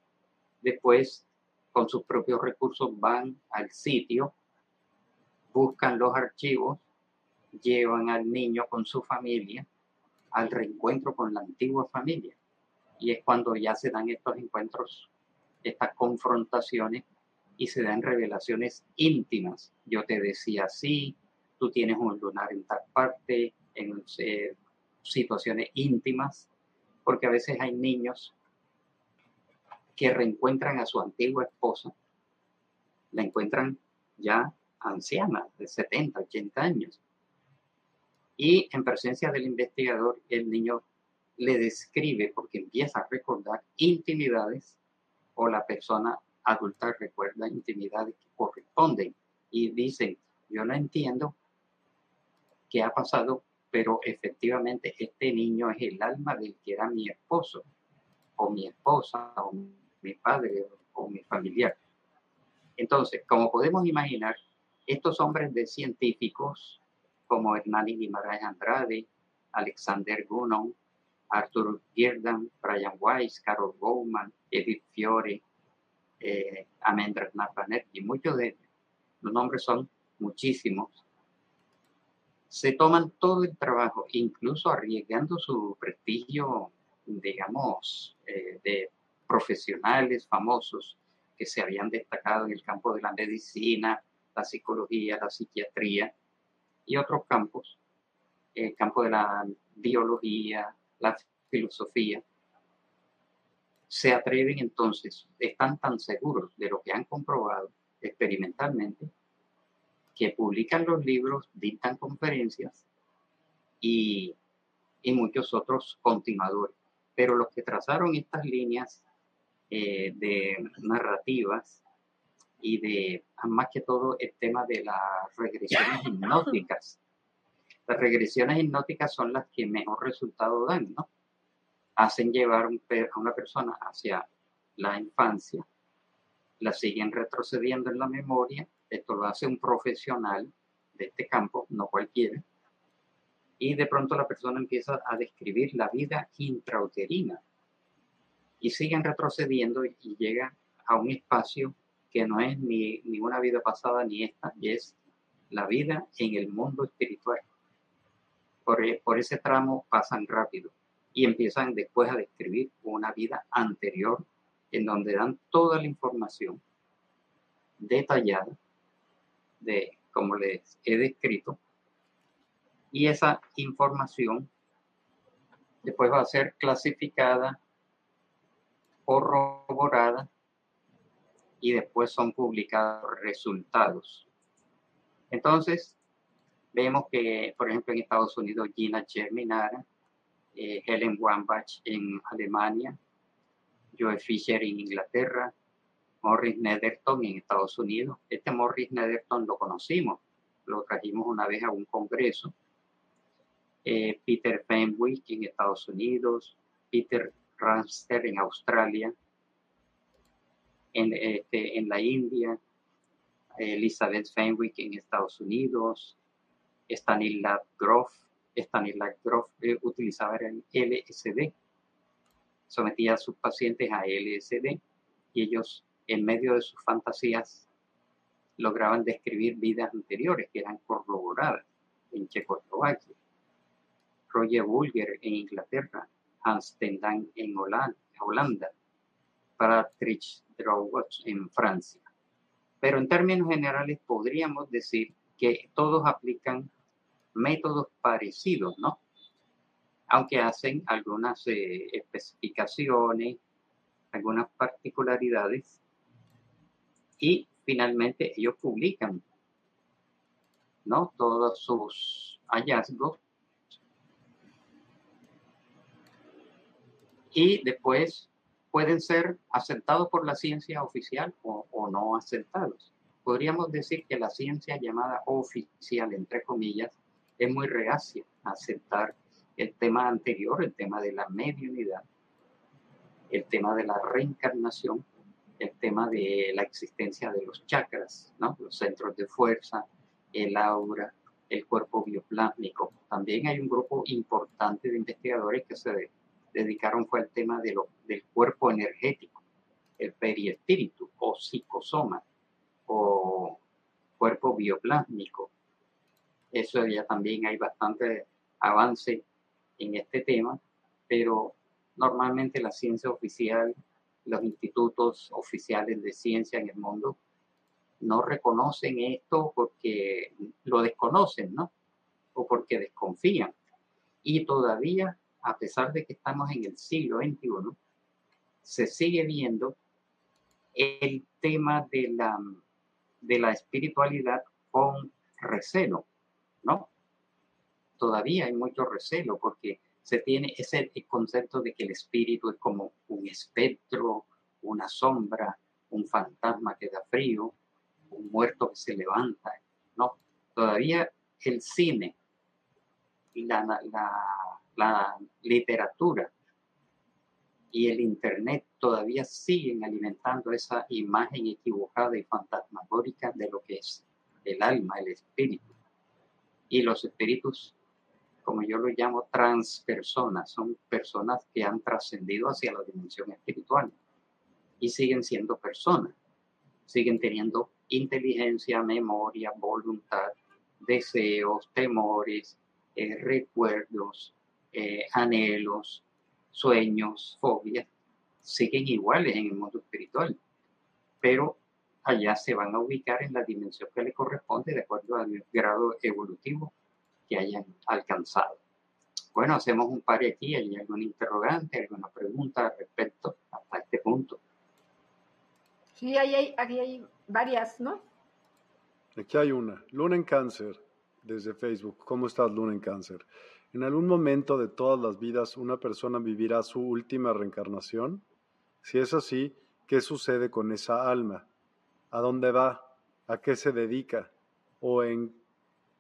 después con sus propios recursos van al sitio, buscan los archivos, llevan al niño con su familia al reencuentro con la antigua familia y es cuando ya se dan estos encuentros, estas confrontaciones y se dan revelaciones íntimas. Yo te decía así, tú tienes un lunar en tal parte, en eh, situaciones íntimas, porque a veces hay niños que reencuentran a su antigua esposa, la encuentran ya anciana, de 70, 80 años. Y en presencia del investigador, el niño le describe porque empieza a recordar intimidades o la persona adulta recuerda intimidades que corresponden y dicen, yo no entiendo qué ha pasado, pero efectivamente este niño es el alma del que era mi esposo o mi esposa o mi padre o mi familiar. Entonces, como podemos imaginar, estos hombres de científicos como Hernani Guimaraes Andrade, Alexander Gunon, Arthur Girdan, Brian Weiss, Carol Bowman, Edith Fiore, eh, Amendra y muchos de ellos, los nombres son muchísimos, se toman todo el trabajo, incluso arriesgando su prestigio, digamos, eh, de profesionales famosos que se habían destacado en el campo de la medicina, la psicología, la psiquiatría y otros campos, el campo de la biología, la filosofía, se atreven entonces, están tan seguros de lo que han comprobado experimentalmente, que publican los libros, dictan conferencias y, y muchos otros continuadores. Pero los que trazaron estas líneas eh, de narrativas y de, más que todo, el tema de las regresiones hipnóticas las regresiones hipnóticas son las que mejor resultado dan, ¿no? Hacen llevar a una persona hacia la infancia, la siguen retrocediendo en la memoria Esto lo hace un profesional de este campo, no cualquiera. Y de pronto la persona empieza a describir la vida intrauterina. Y siguen retrocediendo y llega a un espacio que no es ni, ni una vida pasada ni esta, y es la vida en el mundo espiritual. Por, por ese tramo pasan rápido y empiezan después a describir una vida anterior en donde dan toda la información detallada de como les he descrito y esa información después va a ser clasificada corroborada y después son publicados resultados. Entonces, vemos que, por ejemplo, en Estados Unidos, Gina Germinara, eh, Helen Wambach en Alemania, Joe Fisher en Inglaterra, Morris Nederton en Estados Unidos. Este Morris Nederton lo conocimos, lo trajimos una vez a un congreso. Eh, Peter Fenwick en Estados Unidos, Peter Ramster en Australia, en, este, en la India, Elizabeth Fenwick en Estados Unidos, Stanislav Grof, Stanislav Grof eh, utilizaba el LSD, sometía a sus pacientes a LSD y ellos en medio de sus fantasías lograban describir vidas anteriores que eran corroboradas en Checoslovaquia. Roger Bulger en Inglaterra, Hans Tendan en Holanda, Patrick Drouot en Francia. Pero en términos generales podríamos decir que todos aplican métodos parecidos, ¿no? Aunque hacen algunas eh, especificaciones, algunas particularidades y finalmente ellos publican, ¿no? Todos sus hallazgos y después pueden ser aceptados por la ciencia oficial o, no aceptados. Podríamos decir que la ciencia llamada oficial, entre comillas, es muy reacia a aceptar el tema anterior, el tema de la mediunidad, el tema de la reencarnación, el tema de la existencia de los chakras, ¿no? los centros de fuerza, el aura, el cuerpo bioplásmico. También hay un grupo importante de investigadores que se dedicaron fue al tema del cuerpo energético, el periespíritu o psicosoma o cuerpo bioplásmico. Eso ya también hay bastante avance en este tema, pero normalmente la ciencia oficial, los institutos oficiales de ciencia en el mundo no reconocen esto porque lo desconocen, ¿no? O porque desconfían. Y todavía a pesar de que estamos en el siglo XXI, se sigue viendo el tema de la, de la espiritualidad con recelo, ¿no? Todavía hay mucho recelo porque se tiene ese concepto de que el espíritu es como un espectro, una sombra, un fantasma que da frío, un muerto que se levanta, ¿no? Todavía el cine, la, la la literatura y el Internet todavía siguen alimentando esa imagen equivocada y fantasmagórica de lo que es el alma, el espíritu. Y los espíritus, como yo lo llamo, transpersonas, son personas que han trascendido hacia la dimensión espiritual y siguen siendo personas, siguen teniendo inteligencia, memoria, voluntad, deseos, temores, eh, recuerdos, eh, anhelos, sueños, fobias, siguen iguales en el mundo espiritual, pero allá se van a ubicar en la dimensión que le corresponde de acuerdo al grado evolutivo que hayan alcanzado. Bueno, hacemos un par aquí, ¿hay alguna interrogante, alguna pregunta al respecto hasta este punto? Sí, hay, aquí hay varias, ¿no? Aquí hay una. Luna en cáncer, desde Facebook. ¿Cómo estás, Luna en cáncer? ¿En algún momento de todas las vidas una persona vivirá su última reencarnación? Si es así, ¿qué sucede con esa alma? ¿A dónde va? ¿A qué se dedica? ¿O en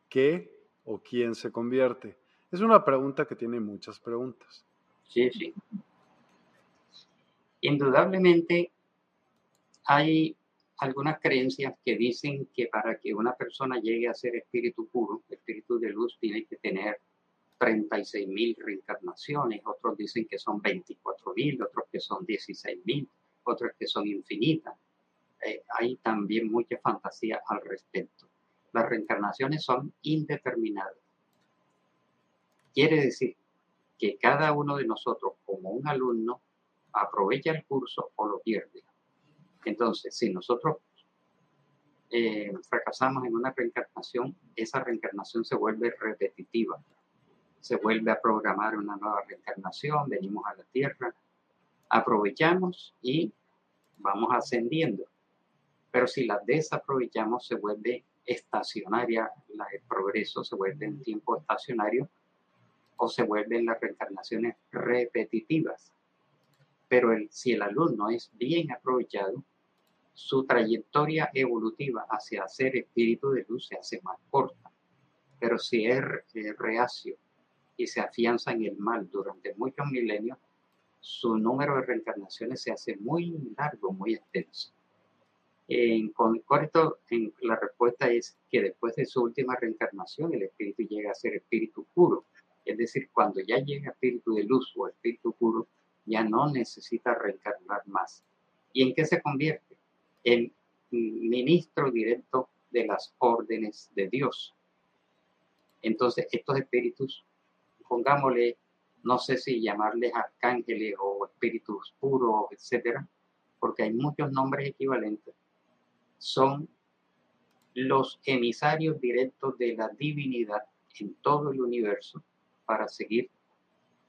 qué o quién se convierte? Es una pregunta que tiene muchas preguntas. Sí, sí. Indudablemente hay algunas creencias que dicen que para que una persona llegue a ser espíritu puro, espíritu de luz, tiene que tener 36 mil reencarnaciones, otros dicen que son 24 mil, otros que son 16 mil, otros que son infinitas. Eh, hay también mucha fantasía al respecto. Las reencarnaciones son indeterminadas. Quiere decir que cada uno de nosotros, como un alumno, aprovecha el curso o lo pierde. Entonces, si nosotros eh, fracasamos en una reencarnación, esa reencarnación se vuelve repetitiva. Se vuelve a programar una nueva reencarnación, venimos a la Tierra, aprovechamos y vamos ascendiendo. Pero si la desaprovechamos, se vuelve estacionaria, el progreso se vuelve en tiempo estacionario o se vuelven las reencarnaciones repetitivas. Pero si el alumno es bien aprovechado, su trayectoria evolutiva hacia ser espíritu de luz se hace más corta. Pero si es reacio y se afianza en el mal durante muchos milenios, su número de reencarnaciones se hace muy largo, muy extenso. En en, la respuesta es que después de su última reencarnación, el espíritu llega a ser espíritu puro. Es decir, cuando ya llega espíritu de luz o espíritu puro, ya no necesita reencarnar más. ¿Y en qué se convierte? En ministro directo de las órdenes de Dios. Entonces, estos espíritus, pongámosle, no sé si llamarles arcángeles o espíritus puros, etcétera, porque hay muchos nombres equivalentes son los emisarios directos de la divinidad en todo el universo para seguir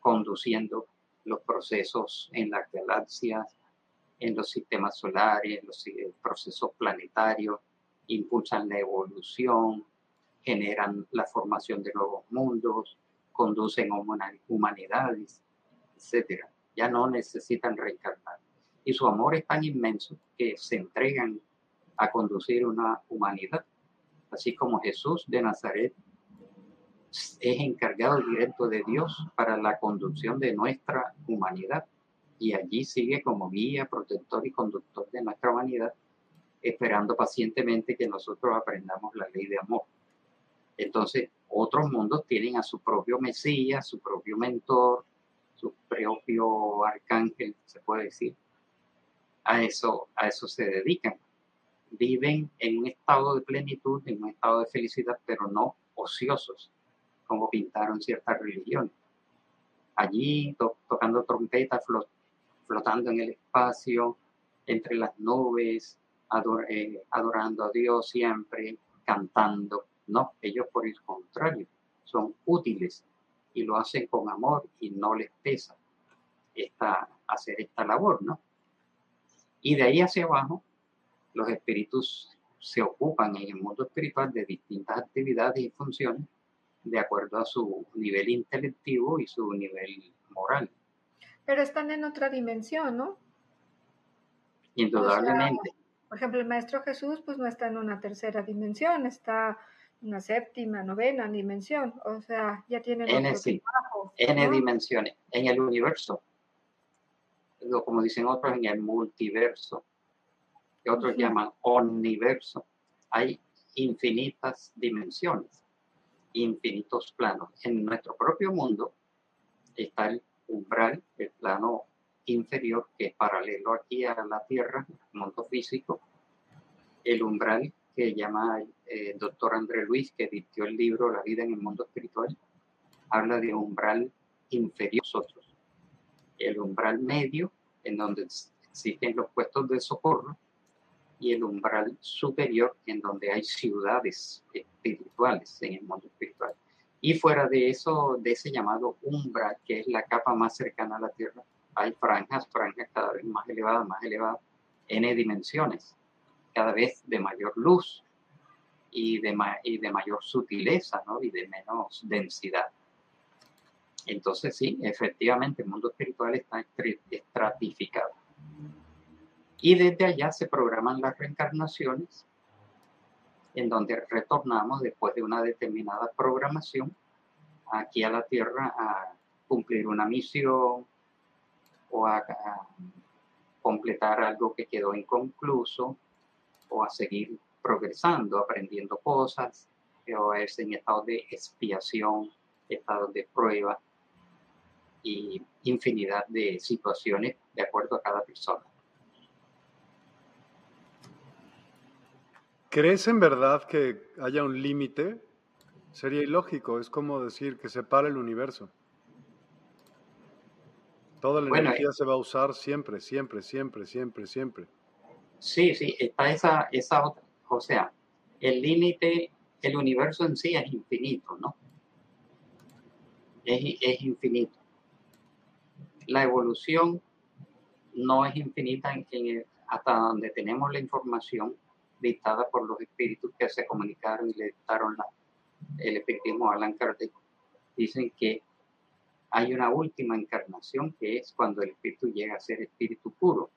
conduciendo los procesos en las galaxias, en los sistemas solares, en los procesos planetarios, impulsan la evolución, generan la formación de nuevos mundos, conducen humanidades, etc. Ya no necesitan reencarnar. Y su amor es tan inmenso que se entregan a conducir una humanidad. Así como Jesús de Nazaret es encargado directo de Dios para la conducción de nuestra humanidad y allí sigue como guía, protector y conductor de nuestra humanidad, esperando pacientemente que nosotros aprendamos la ley de amor. Entonces, otros mundos tienen a su propio Mesías, su propio mentor, su propio arcángel, se puede decir. A eso, a eso se dedican viven en un estado de plenitud, en un estado de felicidad, pero no ociosos, como pintaron ciertas religiones. Allí tocando trompeta, flotando en el espacio, entre las nubes, eh, adorando a Dios siempre, cantando. No, ellos por el contrario, son útiles y lo hacen con amor y no les pesa esta, hacer esta labor, ¿no? Y de ahí hacia abajo los espíritus se ocupan en el mundo espiritual de distintas actividades y funciones de acuerdo a su nivel intelectivo y su nivel moral. Pero están en otra dimensión, ¿no? Indudablemente. por ejemplo, el Maestro Jesús pues no está en una tercera dimensión, está en una séptima, novena dimensión, o sea, ya tiene N, sí. N dimensiones, en el universo, como dicen otros, en el multiverso que otros llaman universo. Hay infinitas dimensiones, infinitos planos. En nuestro propio mundo está el umbral, el plano inferior, que es paralelo aquí a la Tierra, el mundo físico. El umbral que llama el eh, doctor André Luis, que editó el libro La vida en el mundo espiritual, habla de umbral inferior a nosotros. El umbral medio, en donde existen los puestos de socorro, y el umbral superior en donde hay ciudades espirituales en el mundo espiritual. Y fuera de eso, de ese llamado umbral, que es la capa más cercana a la Tierra, hay franjas, franjas cada vez más elevadas, más elevadas, n dimensiones, cada vez de mayor luz y de, y de mayor sutileza ¿no? y de menos densidad. Entonces sí, efectivamente el mundo espiritual está estratificado. Y desde allá se programan las reencarnaciones, en donde retornamos después de una determinada programación aquí a la Tierra a cumplir una misión o a, completar algo que quedó inconcluso o a seguir progresando, aprendiendo cosas, o es en estado de expiación, estado de prueba y infinidad de situaciones de acuerdo a cada persona. ¿Crees en verdad que haya un límite? Sería ilógico, es como decir que se para el universo. Toda la energía eh se va a usar siempre, siempre, siempre, siempre, siempre. Sí, sí, está esa, esa otra, o sea, el límite, el universo en sí es infinito, ¿no? Es, es infinito. La evolución no es infinita en, hasta donde tenemos la información dictada por los espíritus que se comunicaron y le dictaron la, el espiritismo a Alan Kardec. Dicen que hay una última encarnación que es cuando el espíritu llega a ser espíritu puro.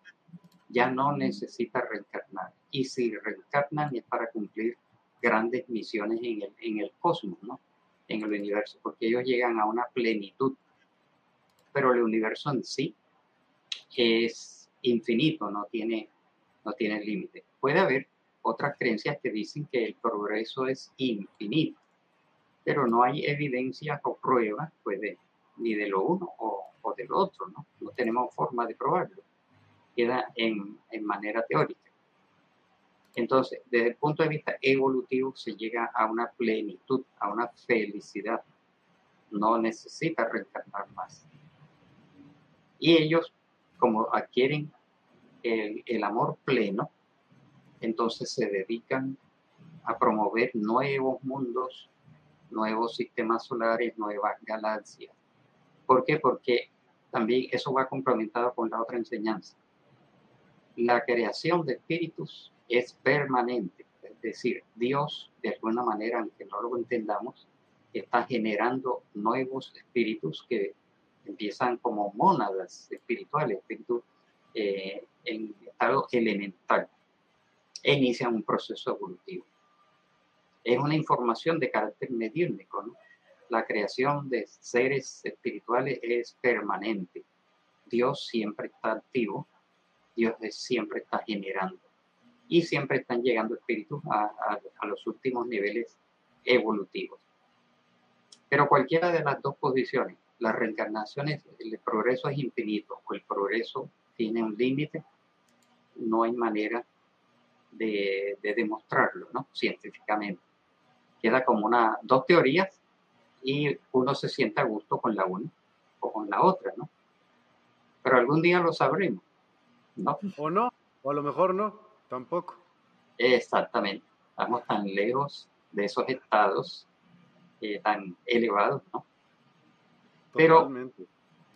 Ya no necesita reencarnar. Y si reencarnan es para cumplir grandes misiones en el, en el cosmos, ¿no? en el universo, porque ellos llegan a una plenitud. Pero el universo en sí es infinito, no tiene, no tiene límite. Puede haber otras creencias que dicen que el progreso es infinito, pero no hay evidencia o pruebas pues, ni de lo uno o, o, de lo otro, ¿no? No tenemos forma de probarlo. Queda en, en manera teórica. Entonces, desde el punto de vista evolutivo, se llega a una plenitud, a una felicidad. No necesita reencarnar más. Y ellos, como adquieren el, el amor pleno, entonces se dedican a promover nuevos mundos, nuevos sistemas solares, nuevas galaxias. ¿Por qué? Porque también eso va complementado con la otra enseñanza. La creación de espíritus es permanente, es decir, Dios, de alguna manera, aunque no lo entendamos, está generando nuevos espíritus que empiezan como mónadas espirituales, espíritus eh, en estado elemental e inician un proceso evolutivo. Es una información de carácter mediúnico. La creación de seres espirituales es permanente. Dios siempre está activo, Dios siempre está generando y siempre están llegando espíritus a, a los últimos niveles evolutivos. Pero cualquiera de las dos posiciones, las reencarnaciones, el progreso es infinito o el progreso tiene un límite, no hay manera de, demostrarlo, ¿no? Científicamente. Queda como una, dos teorías y uno se siente a gusto con la una o con la otra, ¿no? Pero algún día lo sabremos, ¿no? O no, o a lo mejor no, tampoco. Exactamente. Estamos tan lejos de esos estados eh, tan elevados, ¿no? Pero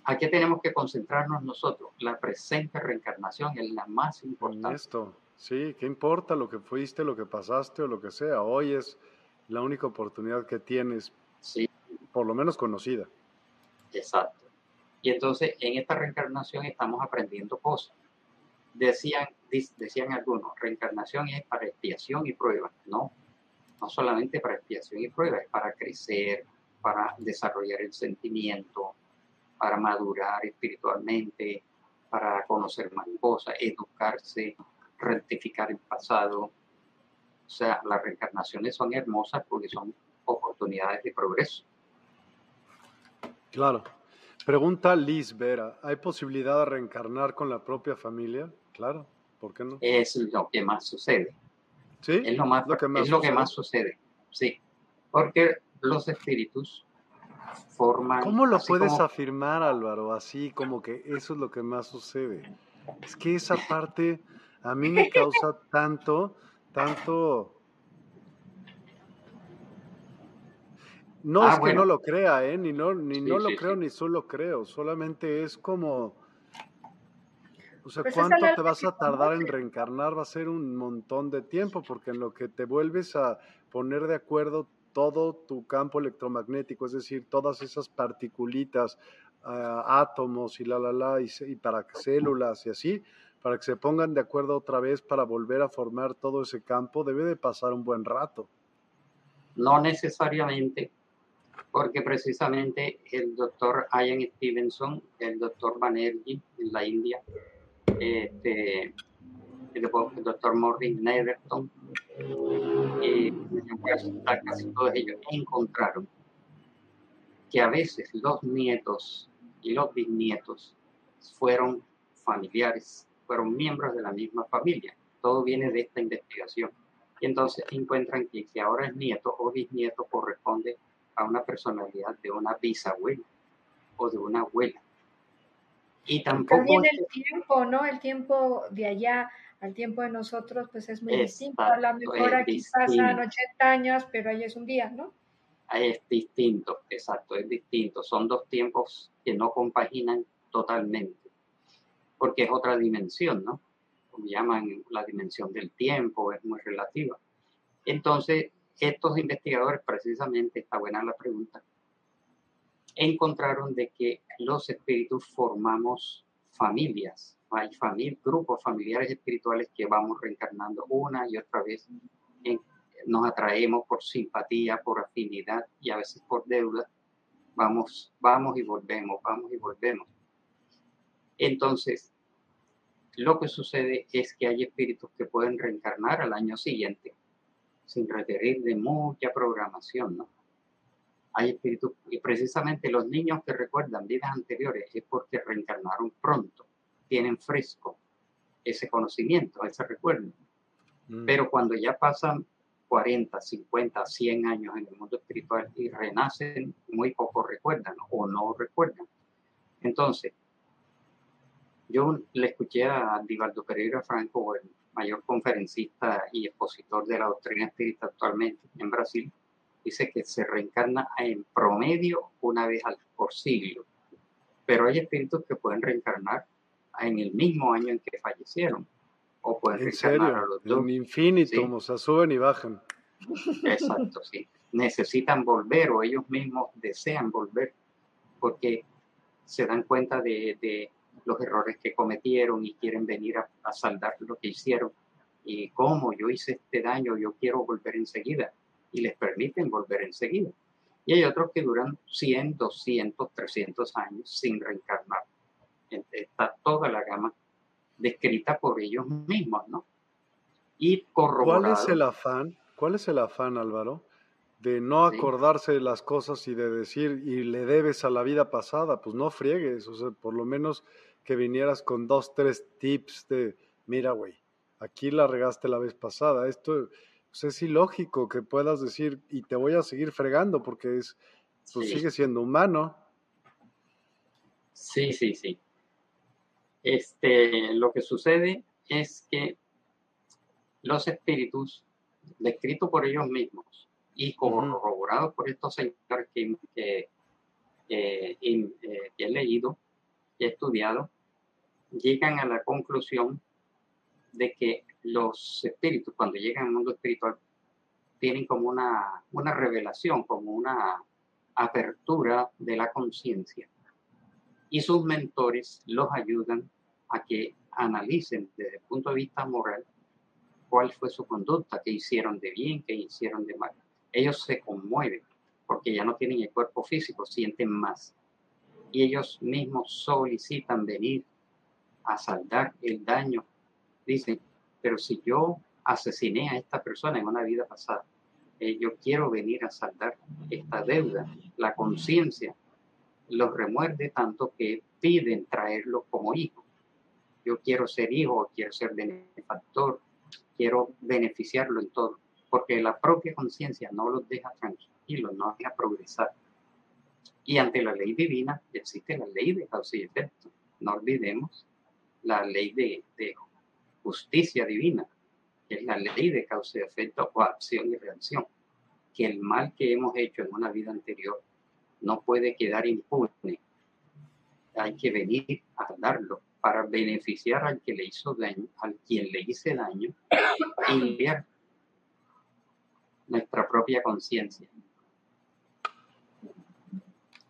¿a qué tenemos que concentrarnos nosotros? La presente reencarnación es la más importante. Esto. Sí, ¿qué importa lo que fuiste, lo que pasaste o lo que sea? Hoy es la única oportunidad que tienes, sí. por lo menos conocida. Exacto. Y entonces en esta reencarnación estamos aprendiendo cosas. Decían, decían algunos, reencarnación es para expiación y prueba. No, no solamente para expiación y prueba, es para crecer, para desarrollar el sentimiento, para madurar espiritualmente, para conocer más cosas, educarse, rectificar el pasado. O sea, las reencarnaciones son hermosas porque son oportunidades de progreso. Claro. Pregunta Liz Vera, ¿hay posibilidad de reencarnar con la propia familia? Claro, ¿por qué no? Es lo que más sucede. ¿Sí? Es lo, más, lo que más es lo que más sucede, sí. Porque los espíritus forman... ¿Cómo lo puedes afirmar, Álvaro? Así como que eso es lo que más sucede. Es que esa parte a mí me causa tanto, tanto... No ah, es que no lo crea, ¿eh? Ni no, ni no lo creo, ni solo creo. Solamente es como... O sea, pues ¿cuánto te vas a tardar en reencarnar? Va a ser un montón de tiempo, porque en lo que te vuelves a poner de acuerdo todo tu campo electromagnético, es decir, todas esas particulitas, ah, átomos y la, la, la, y, y para células y así, para que se pongan de acuerdo otra vez para volver a formar todo ese campo, debe de pasar un buen rato. No necesariamente, porque precisamente el doctor Ian Stevenson, el doctor Banerjee en la India, este, el doctor Morris Neverton, eh, casi todos ellos encontraron que a veces los nietos y los bisnietos fueron familiares, fueron miembros de la misma familia. Todo viene de esta investigación. Y entonces encuentran que si ahora es nieto o bisnieto corresponde a una personalidad de una bisabuela o de una abuela. Y tampoco... También el tiempo, ¿no? El tiempo de allá al tiempo de nosotros, pues es muy distinto. A lo mejor aquí pasan 80 años, pero ahí es un día, ¿no? Es distinto, exacto, es distinto. Son dos tiempos que no compaginan totalmente, porque es otra dimensión, ¿no? Como llaman la dimensión del tiempo, es muy relativa. Entonces, estos investigadores, precisamente, está buena la pregunta, encontraron de que los espíritus formamos familias, hay familia, grupos familiares espirituales que vamos reencarnando una y otra vez, nos atraemos por simpatía, por afinidad y a veces por deuda, vamos, vamos y volvemos, vamos y volvemos. Entonces, lo que sucede es que hay espíritus que pueden reencarnar al año siguiente sin requerir de mucha programación, ¿no? Hay espíritus, y precisamente los niños que recuerdan vidas anteriores es porque reencarnaron pronto, tienen fresco ese conocimiento, ese recuerdo. Mm. Pero cuando ya pasan 40, 50, 100 años en el mundo espiritual y renacen, muy poco recuerdan o no recuerdan. Entonces, yo le escuché a Divaldo Pereira Franco, el mayor conferencista y expositor de la doctrina espírita actualmente en Brasil, dice que se reencarna en promedio una vez al, por siglo. Pero hay espíritus que pueden reencarnar en el mismo año en que fallecieron. O pueden ¿En serio? a los dos. infinito, o sea, suben y bajan. Exacto, sí. Necesitan volver o ellos mismos desean volver porque se dan cuenta de, de los errores que cometieron y quieren venir a, a, saldar lo que hicieron. Y cómo yo hice este daño, yo quiero volver enseguida y les permiten volver enseguida. Y hay otros que duran 100, 200, 300 años sin reencarnar. Está toda la gama descrita por ellos mismos, ¿no? Y ¿Cuál es el afán? ¿Cuál es el afán, Álvaro? De no acordarse de las cosas y de decir, y le debes a la vida pasada, pues no friegues, o sea, por lo menos que vinieras con dos, tres tips de, mira, güey, aquí la regaste la vez pasada, esto, pues, es ilógico que puedas decir y te voy a seguir fregando porque es, pues sigue siendo humano. Sí, sí, sí. Este, lo que sucede es que los espíritus, descritos por ellos mismos y corroborados por estos señores que, que, eh, que he leído y he estudiado, llegan a la conclusión de que los espíritus, cuando llegan al mundo espiritual, tienen como una, una revelación, como una apertura de la conciencia. Y sus mentores los ayudan a que analicen desde el punto de vista moral cuál fue su conducta, qué hicieron de bien, qué hicieron de mal. Ellos se conmueven porque ya no tienen el cuerpo físico, sienten más. Y ellos mismos solicitan venir a saldar el daño. Dicen, pero si yo asesiné a esta persona en una vida pasada, eh, yo quiero venir a saldar esta deuda. La conciencia los remuerde tanto que piden traerlo como hijo. Yo quiero ser hijo, quiero ser benefactor, quiero beneficiarlo en todo, porque la propia conciencia no los deja tranquilos, no deja progresar. Y ante la ley divina existe la ley de causa y efecto. No olvidemos la ley de, de justicia divina, que es la ley de causa y efecto o acción y reacción, que el mal que hemos hecho en una vida anterior no puede quedar impune. Hay que venir a darlo para beneficiar al que le hizo daño, al quien le hice daño, y limpiar nuestra propia conciencia.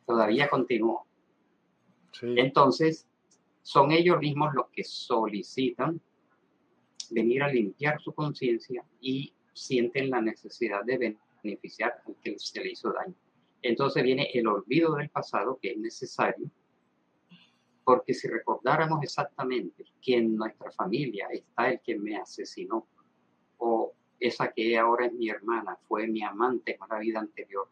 Todavía continúa. Entonces, son ellos mismos los que solicitan venir a limpiar su conciencia y sienten la necesidad de beneficiar al que se le hizo daño. Entonces viene el olvido del pasado que es necesario Porque si recordáramos exactamente que en nuestra familia está el que me asesinó, o esa que ahora es mi hermana, fue mi amante en la vida anterior,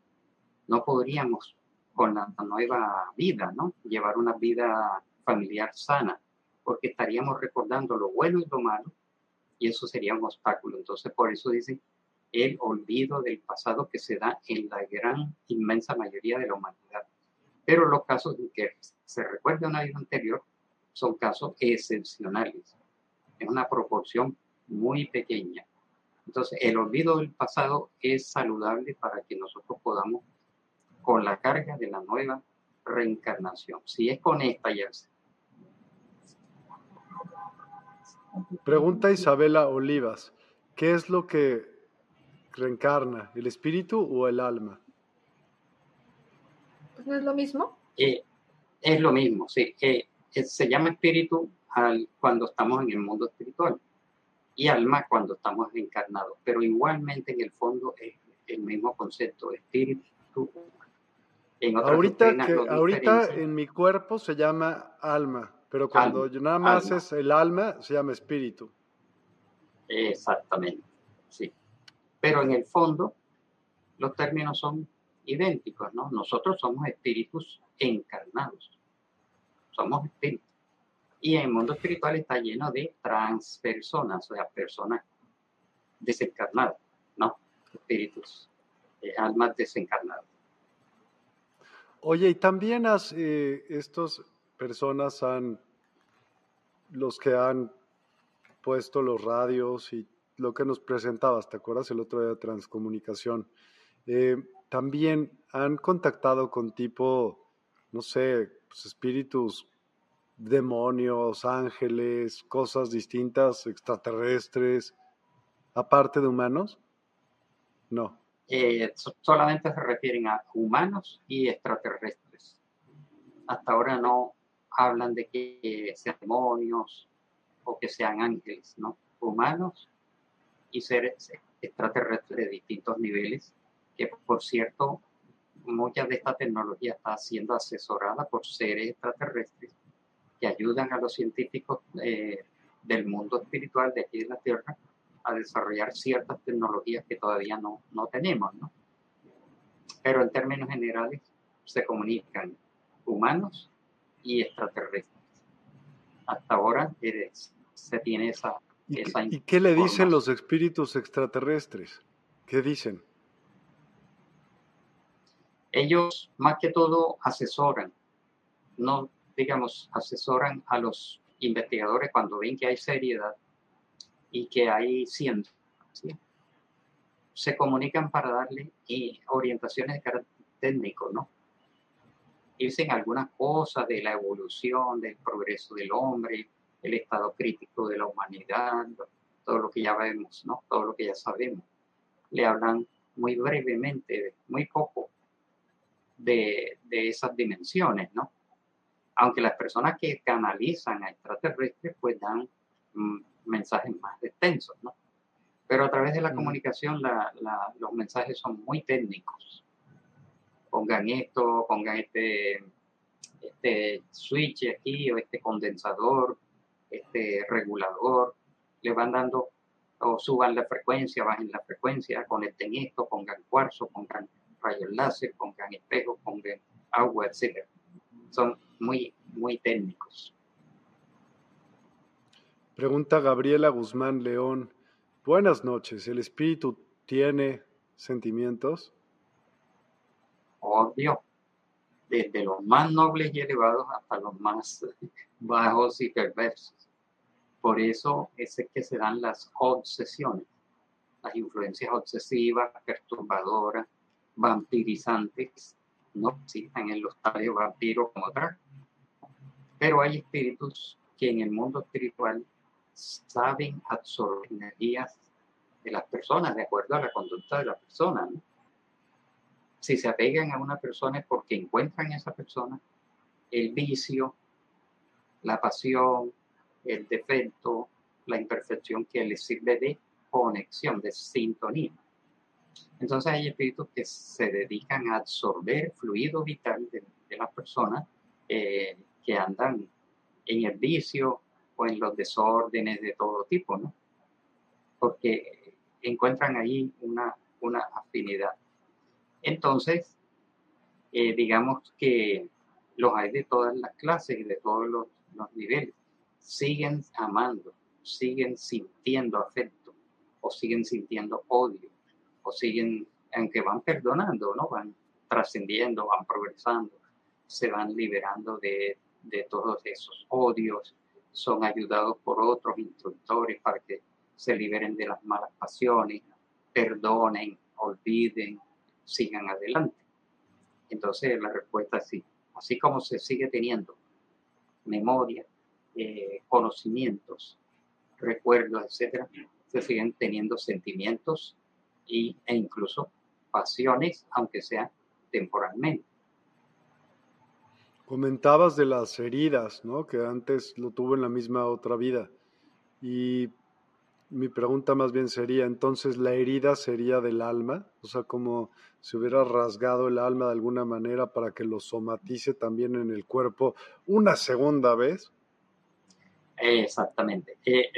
no podríamos con la nueva vida, ¿no? Llevar una vida familiar sana, porque estaríamos recordando lo bueno y lo malo, y eso sería un obstáculo. Entonces, por eso dice el olvido del pasado que se da en la gran, inmensa mayoría de la humanidad. Pero los casos en que se recuerda una vida anterior son casos excepcionales, en una proporción muy pequeña. Entonces, el olvido del pasado es saludable para que nosotros podamos, con la carga de la nueva reencarnación, si es con esta ya Pregunta Isabela Olivas, ¿qué es lo que reencarna, el espíritu o el alma? Pues no es lo mismo. Eh, es lo mismo, sí. Eh, se llama espíritu al, cuando estamos en el mundo espiritual y alma cuando estamos encarnados, pero igualmente en el fondo es el mismo concepto, espíritu. En ahorita que, ahorita en mi cuerpo se llama alma, pero cuando nada más es el alma se llama espíritu. Exactamente, sí. Pero en el fondo los términos son idénticos, ¿no? Nosotros somos espíritus encarnados. Somos espíritus. Y el mundo espiritual está lleno de transpersonas, o sea, personas desencarnadas, ¿no? Espíritus, eh, almas desencarnadas. Oye, y también has, eh, estas personas han, los que han puesto los radios y lo que nos presentabas, ¿te acuerdas el otro día de transcomunicación? Eh, también han contactado con tipo, no sé, pues, espíritus, demonios, ángeles, cosas distintas, extraterrestres, aparte de humanos? No. Eh, solamente se refieren a humanos y extraterrestres. Hasta ahora no hablan de que sean demonios o que sean ángeles, ¿no? Humanos y seres extraterrestres de distintos niveles que por cierto, mucha de esta tecnología está siendo asesorada por seres extraterrestres que ayudan a los científicos eh, del mundo espiritual de aquí de la Tierra a desarrollar ciertas tecnologías que todavía no, no tenemos, ¿no? Pero en términos generales se comunican humanos y extraterrestres. Hasta ahora se tiene esa... ¿Y, esa ¿Y qué le dicen los espíritus extraterrestres? ¿Qué dicen? Ellos más que todo asesoran, no digamos, asesoran a los investigadores cuando ven que hay seriedad y que hay ciencia. Se comunican para darle eh, orientaciones de carácter técnico, ¿no? Dicen algunas cosas de la evolución, del progreso del hombre, el estado crítico de la humanidad, todo lo que ya vemos, ¿no? Todo lo que ya sabemos. Le hablan muy brevemente, muy poco de, esas dimensiones, ¿no? Aunque las personas que canalizan a extraterrestres pues dan mm, mensajes más extensos, ¿no? Pero a través de la mm. comunicación los mensajes son muy técnicos. Pongan esto, pongan este, este switch aquí o este condensador, este regulador, le van dando o suban la frecuencia, bajen la frecuencia, conecten esto, pongan cuarzo, pongan rayos láser, pongan espejos, pongan agua, etc. Son muy, muy técnicos. Pregunta Gabriela Guzmán León. Buenas noches. ¿El espíritu tiene sentimientos? Obvio. Desde los más nobles y elevados hasta los más bajos y perversos. Por eso es que se dan las obsesiones, las influencias obsesivas, perturbadoras, vampirizantes no existen en los tales vampiros como tal. Pero hay espíritus que en el mundo espiritual saben absorber energías de las personas de acuerdo a la conducta de la persona. Si se apegan a una persona es porque encuentran en esa persona el vicio, la pasión, el defecto, la imperfección que les sirve de conexión, de sintonía. Entonces hay espíritus que se dedican a absorber fluido vital de, las personas eh, que andan en el vicio o en los desórdenes de todo tipo, ¿no? Porque encuentran ahí una, una afinidad. Entonces, eh, digamos que los hay de todas las clases y de todos los, los niveles. Siguen amando, siguen sintiendo afecto o siguen sintiendo odio o siguen, aunque van perdonando, ¿no? Van trascendiendo, van progresando, se van liberando de, de todos esos odios, son ayudados por otros instructores para que se liberen de las malas pasiones, perdonen, olviden, sigan adelante. Entonces la respuesta es sí. Así como se sigue teniendo memoria, eh, conocimientos, recuerdos, etcétera, se siguen teniendo sentimientos y, e incluso pasiones, aunque sea temporalmente. Comentabas de las heridas, ¿no? Que antes lo tuvo en la misma otra vida. Y mi pregunta más bien sería, entonces, ¿la herida sería del alma? O sea, como si hubiera rasgado el alma de alguna manera para que lo somatice también en el cuerpo una segunda vez. Exactamente. Eh,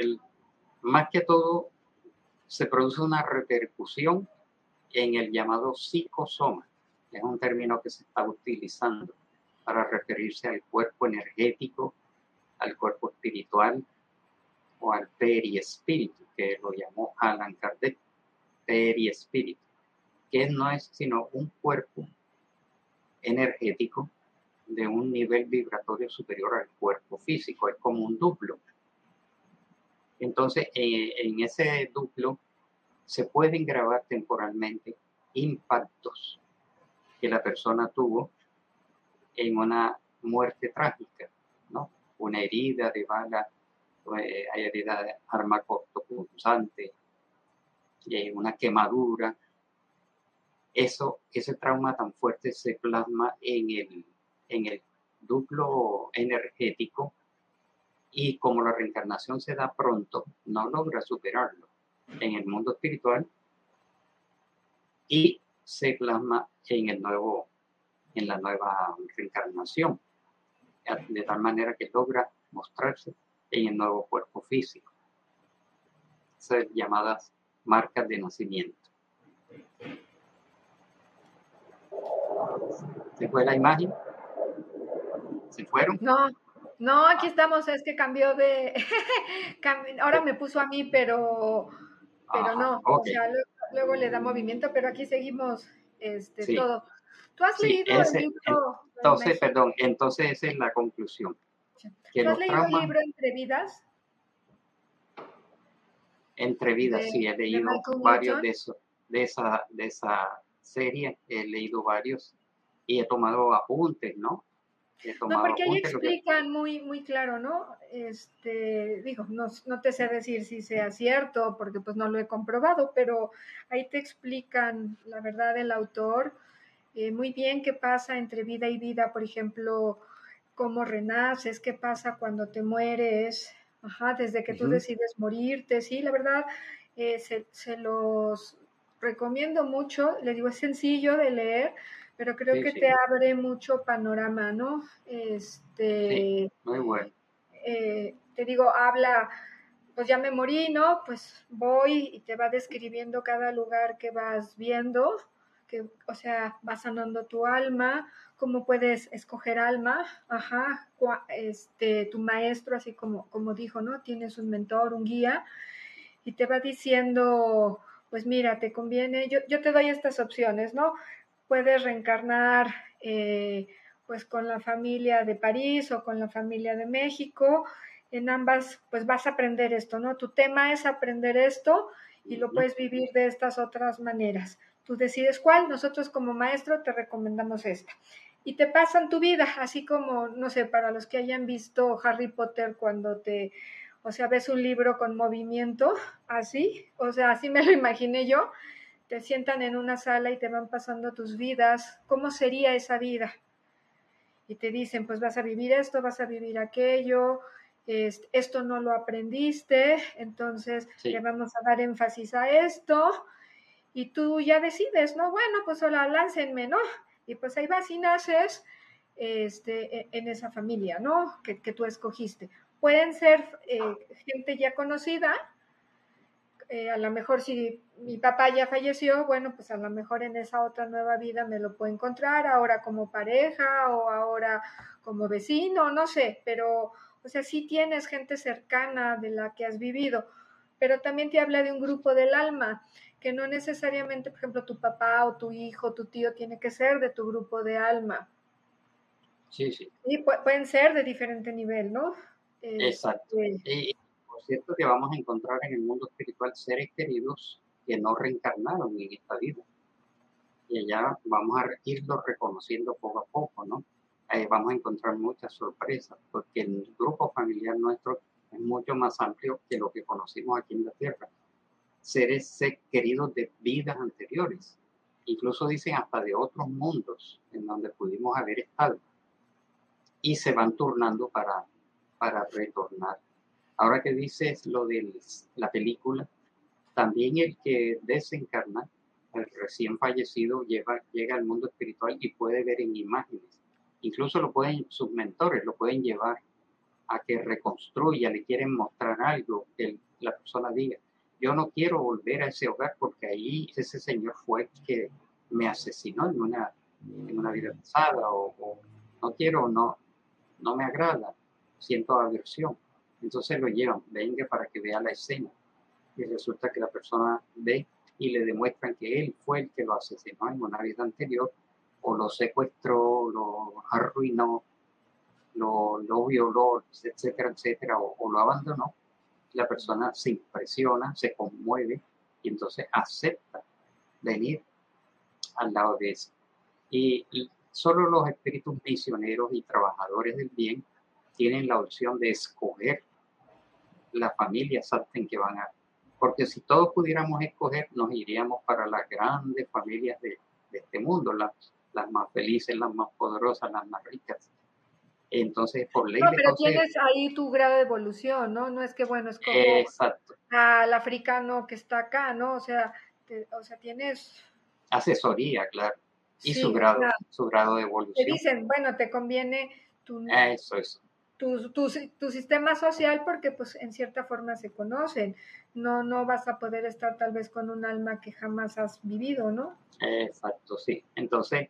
más que todo, se produce una repercusión en el llamado psicosoma. Es un término que se está utilizando para referirse al cuerpo energético, al cuerpo espiritual o al periespíritu, que lo llamó Alan Kardec, periespíritu, que no es sino un cuerpo energético de un nivel vibratorio superior al cuerpo físico, es como un duplo. Entonces, eh, en ese duplo se pueden grabar temporalmente impactos que la persona tuvo en una muerte trágica, ¿no? Una herida de bala, eh, hay herida de arma cortopunzante, eh, una quemadura. Eso, ese trauma tan fuerte se plasma en el, en el duplo energético y como la reencarnación se da pronto, no logra superarlo en el mundo espiritual y se plasma en el nuevo en la nueva reencarnación, de tal manera que logra mostrarse en el nuevo cuerpo físico. Esas llamadas marcas de nacimiento. ¿Se fue la imagen? ¿Se fueron? No, no, aquí estamos, es que cambió de... Ahora me puso a mí, pero, pero no, o sea, luego, le da movimiento, pero aquí seguimos este, todo. ¿Tú has leído el libro? Entonces, perdón, entonces esa es la conclusión. ¿Tú has leído el libro Entre Vidas? Entre Vidas, sí, he leído varios de, eso, de, esa, de esa serie, he leído varios y he tomado apuntes, ¿no? no, porque ahí explican muy, muy claro, ¿no? Este, digo, no, no, te sé decir si sea cierto, porque pues no lo he comprobado, pero ahí te explican la verdad del autor eh, muy bien qué pasa entre vida y vida, por ejemplo, cómo renaces, qué pasa cuando te mueres, ajá, desde que tú decides morirte, sí, la verdad, eh, se, los recomiendo mucho, le digo, es sencillo de leer, pero creo que te abre mucho panorama, ¿no? Este, muy bueno. Eh, te digo, habla, pues ya me morí, ¿no? Pues voy y te va describiendo cada lugar que vas viendo, que, o sea, va sanando tu alma, cómo puedes escoger alma, ajá, este, tu maestro, así como, como dijo, ¿no? Tienes un mentor, un guía, y te va diciendo, pues mira, te conviene, yo, yo te doy estas opciones, ¿no? Puedes reencarnar, eh, pues con la familia de París o con la familia de México, en ambas, pues vas a aprender esto, ¿no? Tu tema es aprender esto y lo puedes vivir de estas otras maneras. Tú decides cuál, nosotros como maestro te recomendamos esta. Y te pasan tu vida, así como, no sé, para los que hayan visto Harry Potter cuando te, o sea, ves un libro con movimiento, así, o sea, así me lo imaginé yo, te sientan en una sala y te van pasando tus vidas, ¿cómo sería esa vida? Y te dicen, pues vas a vivir esto, vas a vivir aquello, esto no lo aprendiste, entonces le vamos a dar énfasis a esto, y tú ya decides, ¿no? Bueno, pues hola, láncenme, ¿no? Y pues ahí vas y naces este, e, en esa familia, ¿no? Que, tú escogiste. Pueden ser eh, gente ya conocida, eh, a lo mejor si mi papá ya falleció, bueno, pues a lo mejor en esa otra nueva vida me lo puedo encontrar, ahora como pareja o ahora como vecino, no sé, pero, o sea, sí tienes gente cercana de la que has vivido, pero también te habla de un grupo del alma, que no necesariamente, por ejemplo, tu papá o tu hijo, tu tío tiene que ser de tu grupo de alma. Sí, sí. Y pueden ser de diferente nivel, ¿no? Exacto. Este, cierto que vamos a encontrar en el mundo espiritual seres queridos que no reencarnaron en esta vida. Y allá vamos a irlo reconociendo poco a poco, ¿no? Eh, vamos a encontrar muchas sorpresas, porque el grupo familiar nuestro es mucho más amplio que lo que conocimos aquí en la Tierra. Seres queridos de vidas anteriores, incluso dicen hasta de otros mundos en donde pudimos haber estado, y se van turnando para, para retornar. Ahora que dices lo de la película, también el que desencarna, el recién fallecido, lleva, llega al mundo espiritual y puede ver en imágenes. Incluso lo pueden, sus mentores lo pueden llevar a que reconstruya, le quieren mostrar algo, que la persona diga, yo no quiero volver a ese hogar porque ahí ese señor fue el que me asesinó en una, en una vida pasada o, no quiero, no, no me agrada, siento aversión. Entonces lo llevan, venga para que vea la escena. Y resulta que la persona ve y le demuestran que él fue el que lo asesinó en una vida anterior, o lo secuestró, lo arruinó, lo, lo violó, etcétera, etcétera, o, lo abandonó. La persona se impresiona, se conmueve y entonces acepta venir al lado de eso. Y solo los espíritus misioneros y trabajadores del bien tienen la opción de escoger las familias en que van a... Porque si todos pudiéramos escoger, nos iríamos para las grandes familias de, este mundo, las, las más felices, las más poderosas, las más ricas. Entonces, por ley no, pero tienes ahí tu grado de evolución, ¿no? No es que, bueno, es como Exacto. al africano que está acá, ¿no? O sea, o sea tienes... Asesoría, claro. Y su, grado, su grado de evolución. Te dicen, bueno, te conviene tu... Eso, eso tu, tu, tu, sistema social porque pues en cierta forma se conocen. No, no vas a poder estar tal vez con un alma que jamás has vivido, ¿no? Exacto, sí. Entonces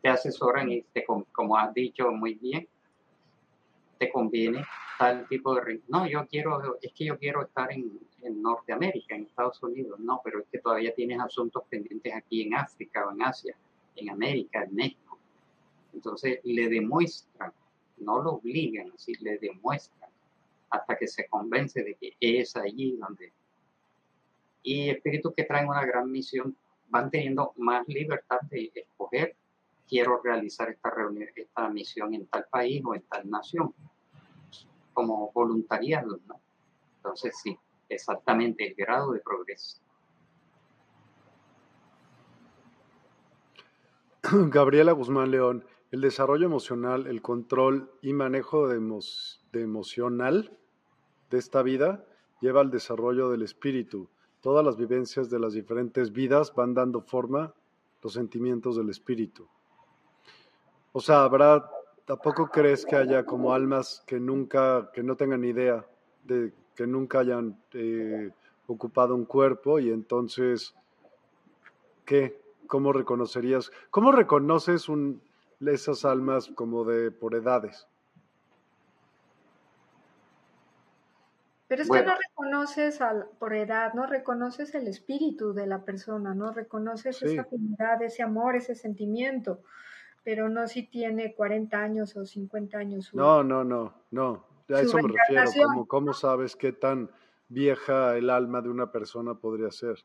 te asesoran y te, como has dicho muy bien, te conviene tal tipo de... No, yo quiero, es que yo quiero estar en, en Norteamérica, en Estados Unidos. No, pero es que todavía tienes asuntos pendientes aquí en África o en Asia, en América, en México. Entonces le demuestran no lo obligan, así le demuestran hasta que se convence de que es allí donde... Y espíritus que traen una gran misión van teniendo más libertad de escoger, quiero realizar esta, reunión, esta misión en tal país o en tal nación, como voluntariado, ¿no? Entonces sí, exactamente el grado de progreso. Gabriela Guzmán León, el desarrollo emocional, el control y manejo de, emocional de esta vida lleva al desarrollo del espíritu. Todas las vivencias de las diferentes vidas van dando forma los sentimientos del espíritu. O sea, habrá, tampoco crees que haya como almas que nunca, que no tengan idea de que nunca hayan eh, ocupado un cuerpo y entonces, ¿qué? ¿Cómo reconocerías? ¿Cómo reconoces un, esas almas como de por edades. Pero es que no reconoces al, por edad, no reconoces el espíritu de la persona, no reconoces esa afinidad, ese amor, ese sentimiento, pero no si tiene 40 años o 50 años. no, no, no, no, a eso me refiero, como cómo sabes qué tan vieja el alma de una persona podría ser.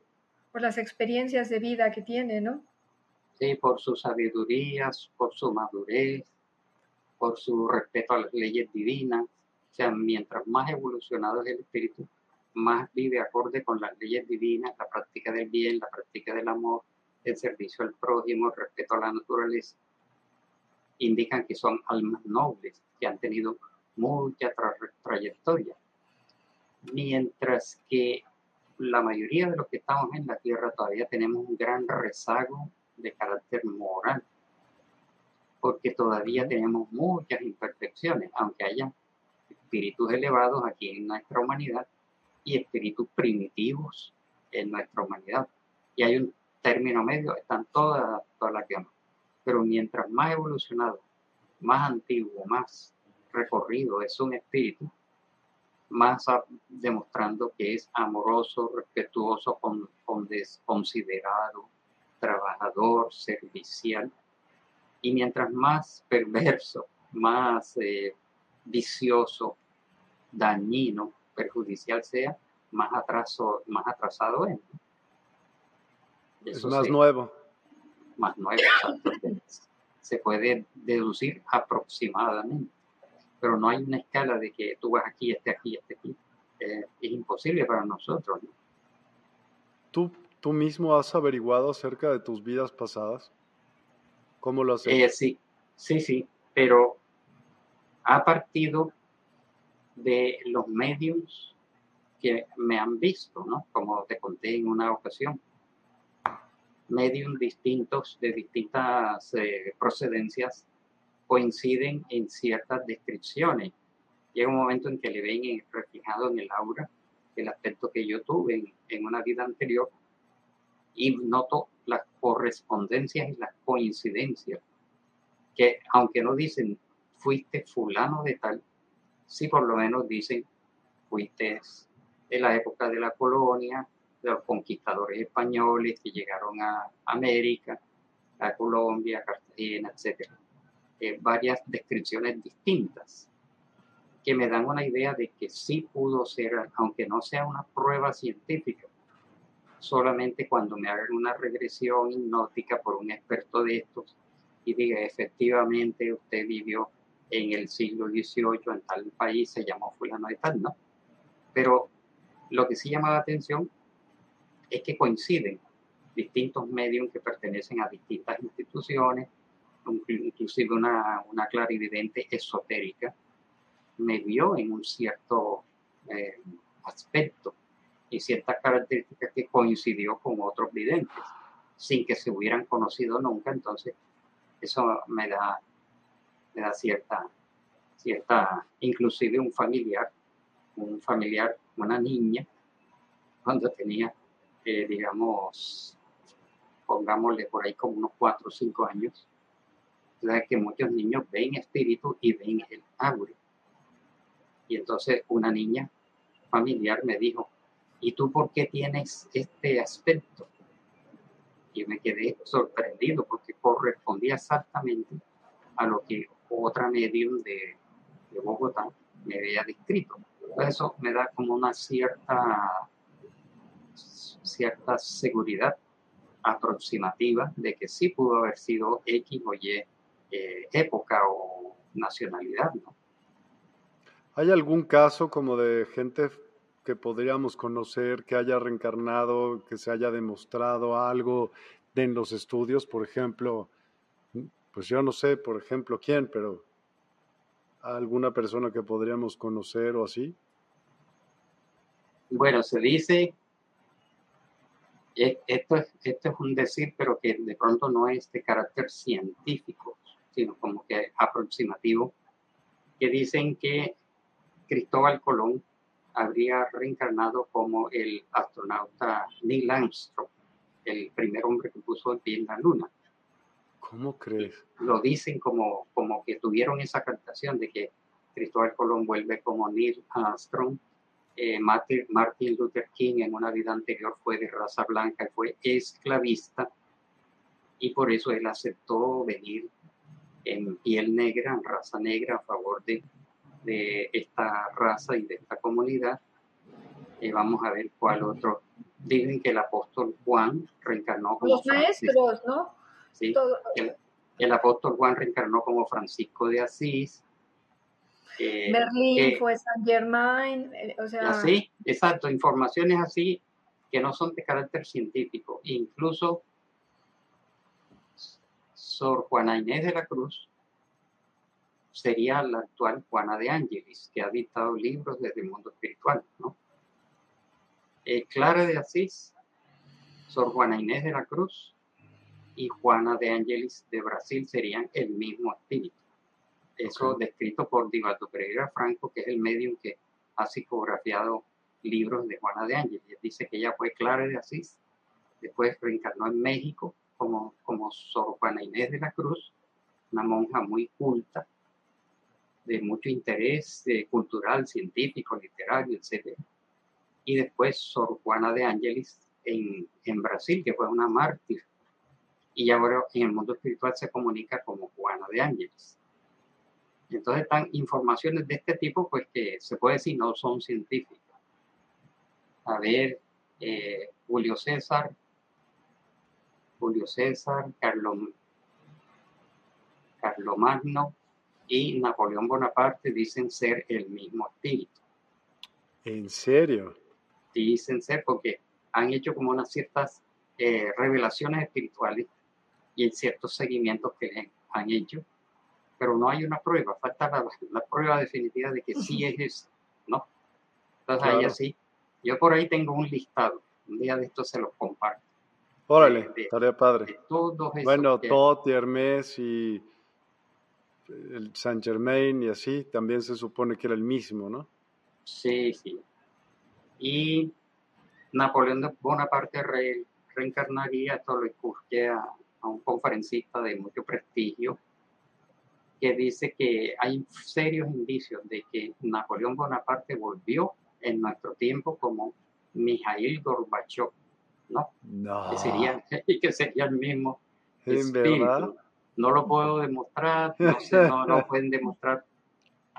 Por las experiencias de vida que tiene, ¿no? ¿sí? por su sabiduría, por su madurez, por su respeto a las leyes divinas. O sea, mientras más evolucionado es el espíritu, más vive acorde con las leyes divinas, la práctica del bien, la práctica del amor, el servicio al prójimo, el respeto a la naturaleza. Indican que son almas nobles, que han tenido mucha trayectoria. Mientras que la mayoría de los que estamos en la Tierra todavía tenemos un gran rezago de carácter moral. porque todavía tenemos muchas imperfecciones, aunque haya espíritus elevados aquí en nuestra humanidad y espíritus primitivos en nuestra humanidad. Y hay un término medio, están todas, todas las gamas. Pero mientras más evolucionado, más antiguo, más recorrido es un espíritu, más demostrando que es amoroso, respetuoso, con, considerado, trabajador, servicial. Y mientras más perverso, más eh, vicioso, dañino, perjudicial sea, más, atraso, más atrasado es. es más nuevo. Más nuevo, Se puede deducir aproximadamente pero no hay una escala de que tú vas aquí, este aquí, este aquí. Eh, es imposible para nosotros. ¿Tú, ¿Tú mismo has averiguado acerca de tus vidas pasadas? ¿Cómo lo has hecho? sí, sí, sí, pero a partido de los medios que me han visto, ¿no? Como te conté en una ocasión. Medios distintos, de distintas eh, procedencias, coinciden en ciertas descripciones. Llega un momento en que le ven reflejado en el aura el aspecto que yo tuve en, una vida anterior y noto las correspondencias y las coincidencias que aunque no dicen fuiste fulano de tal, sí por lo menos dicen fuiste de la época de la colonia, de los conquistadores españoles que llegaron a América, a Colombia, a Cartagena, etcétera eh, varias descripciones distintas que me dan una idea de que sí pudo ser, aunque no sea una prueba científica, solamente cuando me hagan una regresión hipnótica por un experto de estos y diga efectivamente usted vivió en el siglo XVIII en tal país, se llamó fulano de tal, ¿no? Pero lo que sí llama la atención es que coinciden distintos medios que pertenecen a distintas instituciones, inclusive una, una clarividente esotérica, me vio en un cierto eh, aspecto y ciertas características que coincidió con otros videntes, sin que se hubieran conocido nunca, entonces eso me da, me da cierta, cierta, inclusive un familiar, un familiar, una niña, cuando tenía, eh, digamos, pongámosle por ahí como unos cuatro o cinco años, que muchos niños ven espíritu y ven el aura. Y entonces una niña familiar me dijo, ¿y tú por qué tienes este aspecto? Y me quedé sorprendido porque correspondía exactamente a lo que otra medium de, de Bogotá me había descrito. eso me da como una cierta, cierta seguridad aproximativa de que sí pudo haber sido X o Y eh, época o nacionalidad. ¿no? ¿Hay algún caso como de gente que podríamos conocer que haya reencarnado, que se haya demostrado algo en los estudios? Por ejemplo, pues yo no sé, por ejemplo, quién, pero alguna persona que podríamos conocer o así. Bueno, se dice, esto es, esto es un decir, pero que de pronto no es de carácter científico sino como que aproximativo, que dicen que Cristóbal Colón habría reencarnado como el astronauta Neil Armstrong, el primer hombre que puso el pie en la luna. ¿Cómo crees? Lo dicen como, como que tuvieron esa captación de que Cristóbal Colón vuelve como Neil Armstrong. Eh, Martin, Luther King en una vida anterior fue de raza blanca y fue esclavista y por eso él aceptó venir en piel negra, en raza negra, a favor de, de esta raza y de esta comunidad. Y vamos a ver cuál otro. Dicen que el apóstol Juan reencarnó como. Los maestros, ¿no? Sí. El, apóstol Juan reencarnó como Francisco de Asís. Eh, Berlín fue San Germain, eh, o sea. Así, exacto, informaciones así que no son de carácter científico. Incluso Sor Juana Inés de la Cruz sería la actual Juana de Ángeles, que ha dictado libros desde el mundo espiritual. ¿no? Eh, Clara de Asís, Sor Juana Inés de la Cruz, y Juana de Ángeles de Brasil serían el mismo espíritu. Eso descrito por Divaldo Pereira Franco, que es el medium que ha psicografiado libros de Juana de Ángeles. Dice que ella fue Clara de Asís, después reencarnó en México como, como Sor Juana Inés de la Cruz, una monja muy culta, de mucho interés eh, cultural, científico, literario, etc. Y después Sor Juana de Ángeles en, en Brasil, que fue una mártir. Y ahora en el mundo espiritual se comunica como Juana de Ángeles. Entonces están informaciones de este tipo, pues que se puede decir no son científicas. A ver, eh, Julio César, Julio César, Carlos, Magno y Napoleón Bonaparte dicen ser el mismo espíritu. ¿En serio? Dicen ser porque han hecho como unas ciertas eh, revelaciones espirituales y ciertos seguimientos que han hecho pero no hay una prueba, falta la, prueba definitiva de que sí es eso, ¿no? Entonces ahí así, yo por ahí tengo un listado, un día de esto se los comparto. Órale, estaría padre. bueno, Tot y Hermes y el Saint Germain y así, también se supone que era el mismo, ¿no? Sí, sí. Y Napoleón Bonaparte re, reencarnaría, esto lo escuché a un conferencista de mucho prestigio, que dice que hay serios indicios de que Napoleón Bonaparte volvió en nuestro tiempo como Mijail Gorbachev, ¿no? Que, sería, que sería el mismo espíritu. No lo puedo demostrar, no, sé, no lo pueden demostrar,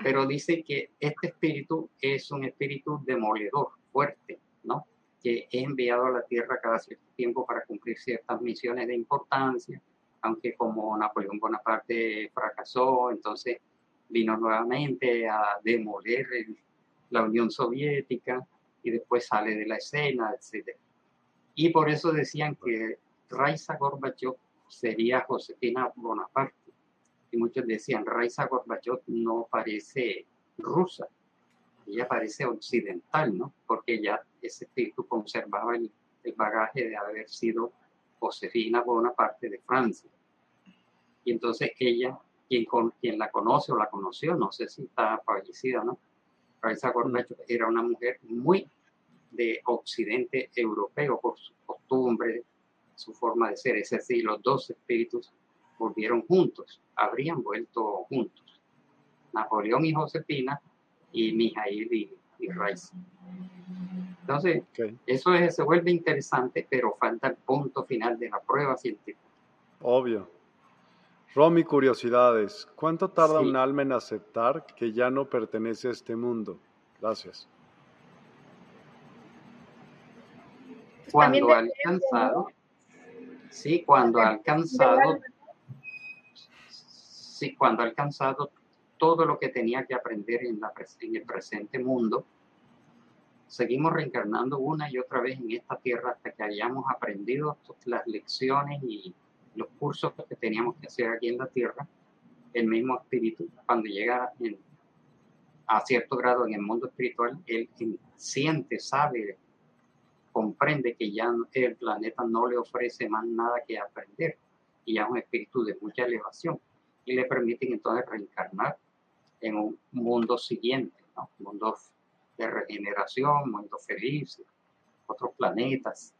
pero dice que este espíritu es un espíritu demoledor, fuerte, ¿no? Que es enviado a la Tierra cada cierto tiempo para cumplir ciertas misiones de importancia aunque como Napoleón Bonaparte fracasó, entonces vino nuevamente a demoler la Unión Soviética y después sale de la escena, etc. Y por eso decían que Raisa Gorbachev sería Josefina Bonaparte. Y muchos decían, Raisa Gorbachev no parece rusa, ella parece occidental, ¿no? Porque ya ese espíritu conservaba el bagaje de haber sido Josefina Bonaparte de Francia. Y entonces ella, quien, con, quien la conoce o la conoció, no sé si está fallecida, ¿no? Raisa Gorbachev mm. era una mujer muy de occidente europeo por su costumbre, su forma de ser. Es decir, los dos espíritus volvieron juntos, habrían vuelto juntos. Napoleón y Josefina y Mijail y, y. Entonces, eso se vuelve interesante, pero falta el punto final de la prueba científica. Obvio. Romy, curiosidades. ¿Cuánto tarda un alma en aceptar que ya no pertenece a este mundo? Gracias. Cuando ha alcanzado, sí, cuando ha alcanzado, sí, cuando ha alcanzado todo lo que tenía que aprender en, la, en el presente mundo, seguimos reencarnando una y otra vez en esta tierra hasta que hayamos aprendido las lecciones y los cursos que teníamos que hacer aquí en la tierra, el mismo espíritu, cuando llega a cierto grado en el mundo espiritual, él siente, sabe, comprende que ya el planeta no le ofrece más nada que aprender y ya es un espíritu de mucha elevación y le permiten entonces reencarnar en un mundo siguiente, ¿no? mundo de regeneración, mundo feliz, otros planetas,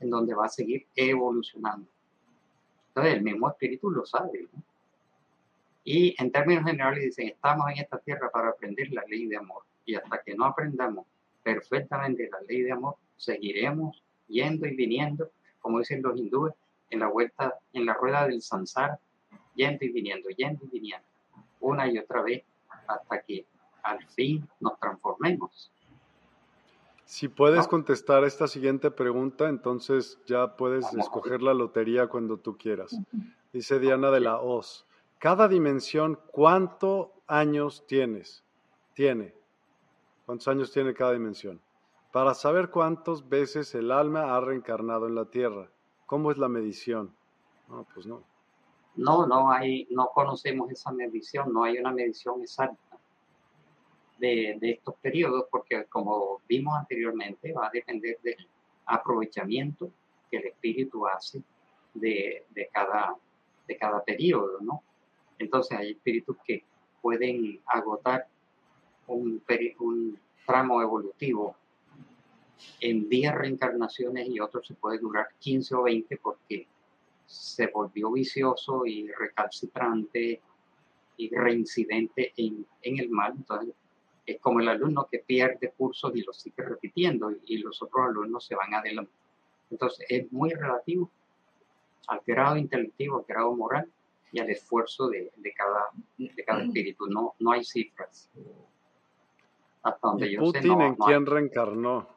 en donde va a seguir evolucionando. Entonces el mismo espíritu lo sabe. Y en términos generales dicen, estamos en esta tierra para aprender la ley de amor. Y hasta que no aprendamos perfectamente la ley de amor, seguiremos yendo y viniendo, como dicen los hindúes, en la vuelta, en la rueda del sansara, yendo y viniendo, yendo y viniendo, una y otra vez, hasta que al fin nos transformemos. Si puedes contestar esta siguiente pregunta, entonces ya puedes escoger la lotería cuando tú quieras. Dice Diana de la Hoz. Cada dimensión, ¿cuántos años tienes? Tiene. ¿Cuántos años tiene cada dimensión? Para saber cuántas veces el alma ha reencarnado en la Tierra. ¿Cómo es la medición? No, pues no. No, no hay, no conocemos esa medición, no hay una medición exacta de, estos periodos, porque como vimos anteriormente, va a depender del aprovechamiento que el espíritu hace de, cada, de cada periodo, ¿no? Entonces hay espíritus que pueden agotar un, un tramo evolutivo en 10 reencarnaciones y otros se puede durar 15 o 20 porque se volvió vicioso y recalcitrante y reincidente en, en el mal. Entonces, es como el alumno que pierde cursos y los sigue repitiendo y, los otros alumnos se van adelante. Entonces, es muy relativo al grado intelectivo, al grado moral y al esfuerzo de, de cada, de cada espíritu. No, no hay cifras. Hasta donde yo Putin sé, no, en quién reencarnó?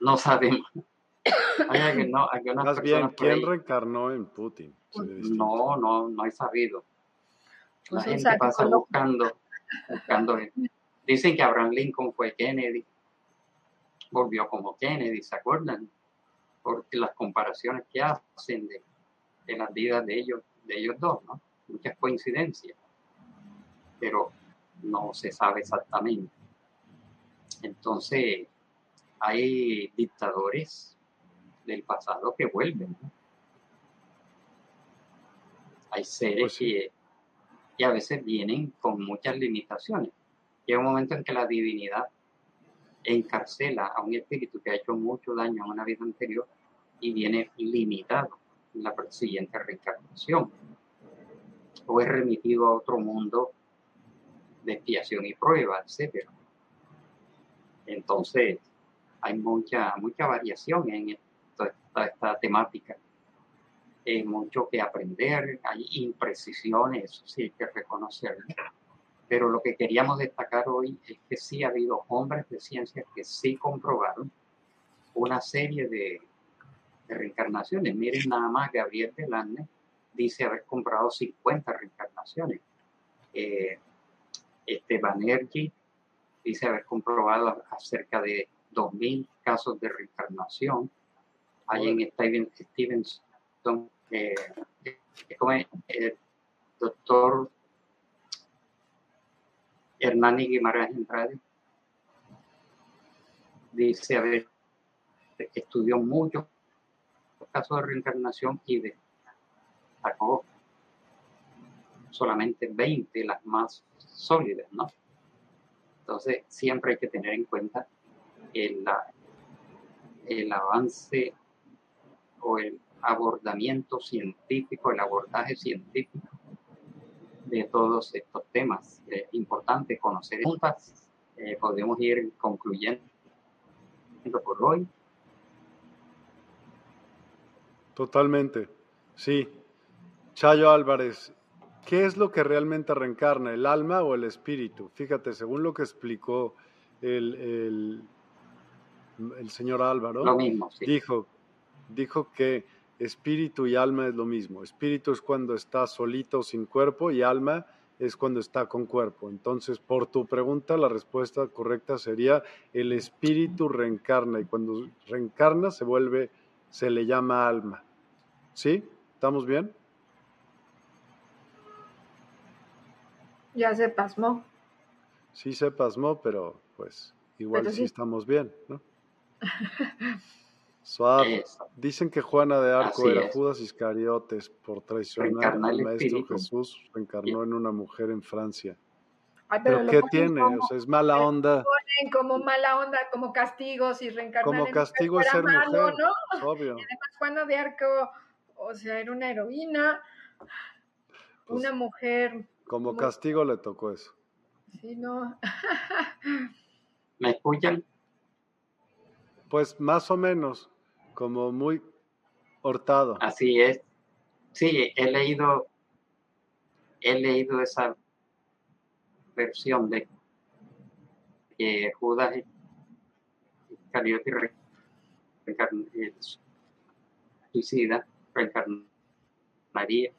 No sabemos. Más bien, ¿quién reencarnó en Putin? No, no, no he sabido. La pues gente pasa buscando, buscando. Dicen que Abraham Lincoln fue Kennedy, volvió como Kennedy, ¿se acuerdan? Porque las comparaciones que hacen de, de las vidas de ellos, de ellos dos, ¿no? Muchas coincidencias, pero no se sabe exactamente. Entonces, hay dictadores del pasado que vuelven. Hay seres pues que, a veces vienen con muchas limitaciones. Llega un momento en que la divinidad encarcela a un espíritu que ha hecho mucho daño en una vida anterior y viene limitado en la siguiente reencarnación. O es remitido a otro mundo de expiación y prueba, etc. Entonces, hay mucha, mucha variación en toda esta temática. Hay mucho que aprender, hay imprecisiones, eso sí hay que reconocerlo. Pero lo que queríamos destacar hoy es que sí ha habido hombres de ciencia que sí comprobaron una serie de, reencarnaciones. Miren nada más, Gabriel Delanne dice haber comprado 50 reencarnaciones. Eh, este Banerjee dice haber comprobado acerca de 2.000 casos de reencarnación. Hay en Steven, Stevenson, eh, como el doctor Hernani Guimaraes Andrade, dice haber estudió muchos casos de reencarnación y destacó solamente 20 las más sólidas, ¿no? Entonces, siempre hay que tener en cuenta el, el avance o el abordamiento científico, el abordaje científico de todos estos temas. Es importante conocer juntas. Eh, podemos ir concluyendo por hoy. Totalmente, sí. Chayo Álvarez, ¿qué es lo que realmente reencarna, el alma o el espíritu? Fíjate, según lo que explicó el el señor Álvaro, dijo, dijo que espíritu y alma es lo mismo. Espíritu es cuando está solito sin cuerpo y alma es cuando está con cuerpo. Entonces, por tu pregunta, la respuesta correcta sería el espíritu reencarna y cuando reencarna se vuelve, se le llama alma. ¿Sí? ¿Estamos bien? Ya se pasmó. Sí se pasmó, pero pues igual sí estamos bien, ¿no? Suave. Dicen que Juana de Arco era Judas Iscariotes por traicionar al Maestro Jesús, reencarnó en una mujer en Francia. pero, ¿qué tiene? o sea, es mala onda. como mala onda, como castigos y reencarnar Como castigo es ser mujer, ¿no? obvio. Y además Juana de Arco, o sea, era una heroína, pues una mujer. Como castigo le tocó eso. Sí, no. ¿Me escuchan? Pues más o menos, como muy hortado. Así es. Sí, he leído, he leído esa versión de que Judas Iscariote eh, suicida, reencarnaría.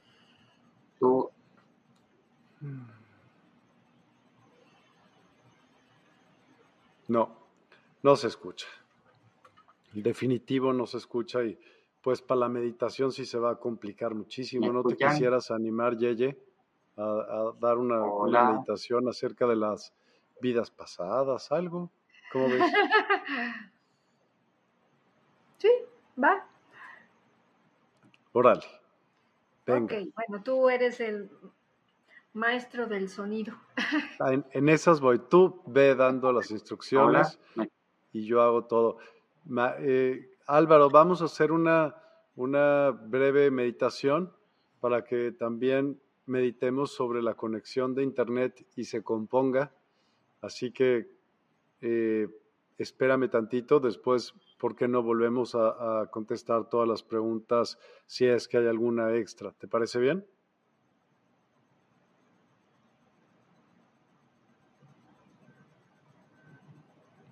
Tú No, no se escucha definitivo no se escucha y pues para la meditación sí se va a complicar muchísimo. ¿No te quisieras animar, Yeye, a, dar una, meditación acerca de las vidas pasadas, algo? ¿Cómo ves? sí, va. Órale. Ok, bueno, tú eres el maestro del sonido. Ah, en, esas voy. Tú ve dando las instrucciones y yo hago todo. Eh, Álvaro, vamos a hacer una, una breve meditación para que también meditemos sobre la conexión de Internet y se componga. Así que eh, espérame tantito, después, ¿por qué no volvemos a, contestar todas las preguntas si es que hay alguna extra? ¿Te parece bien?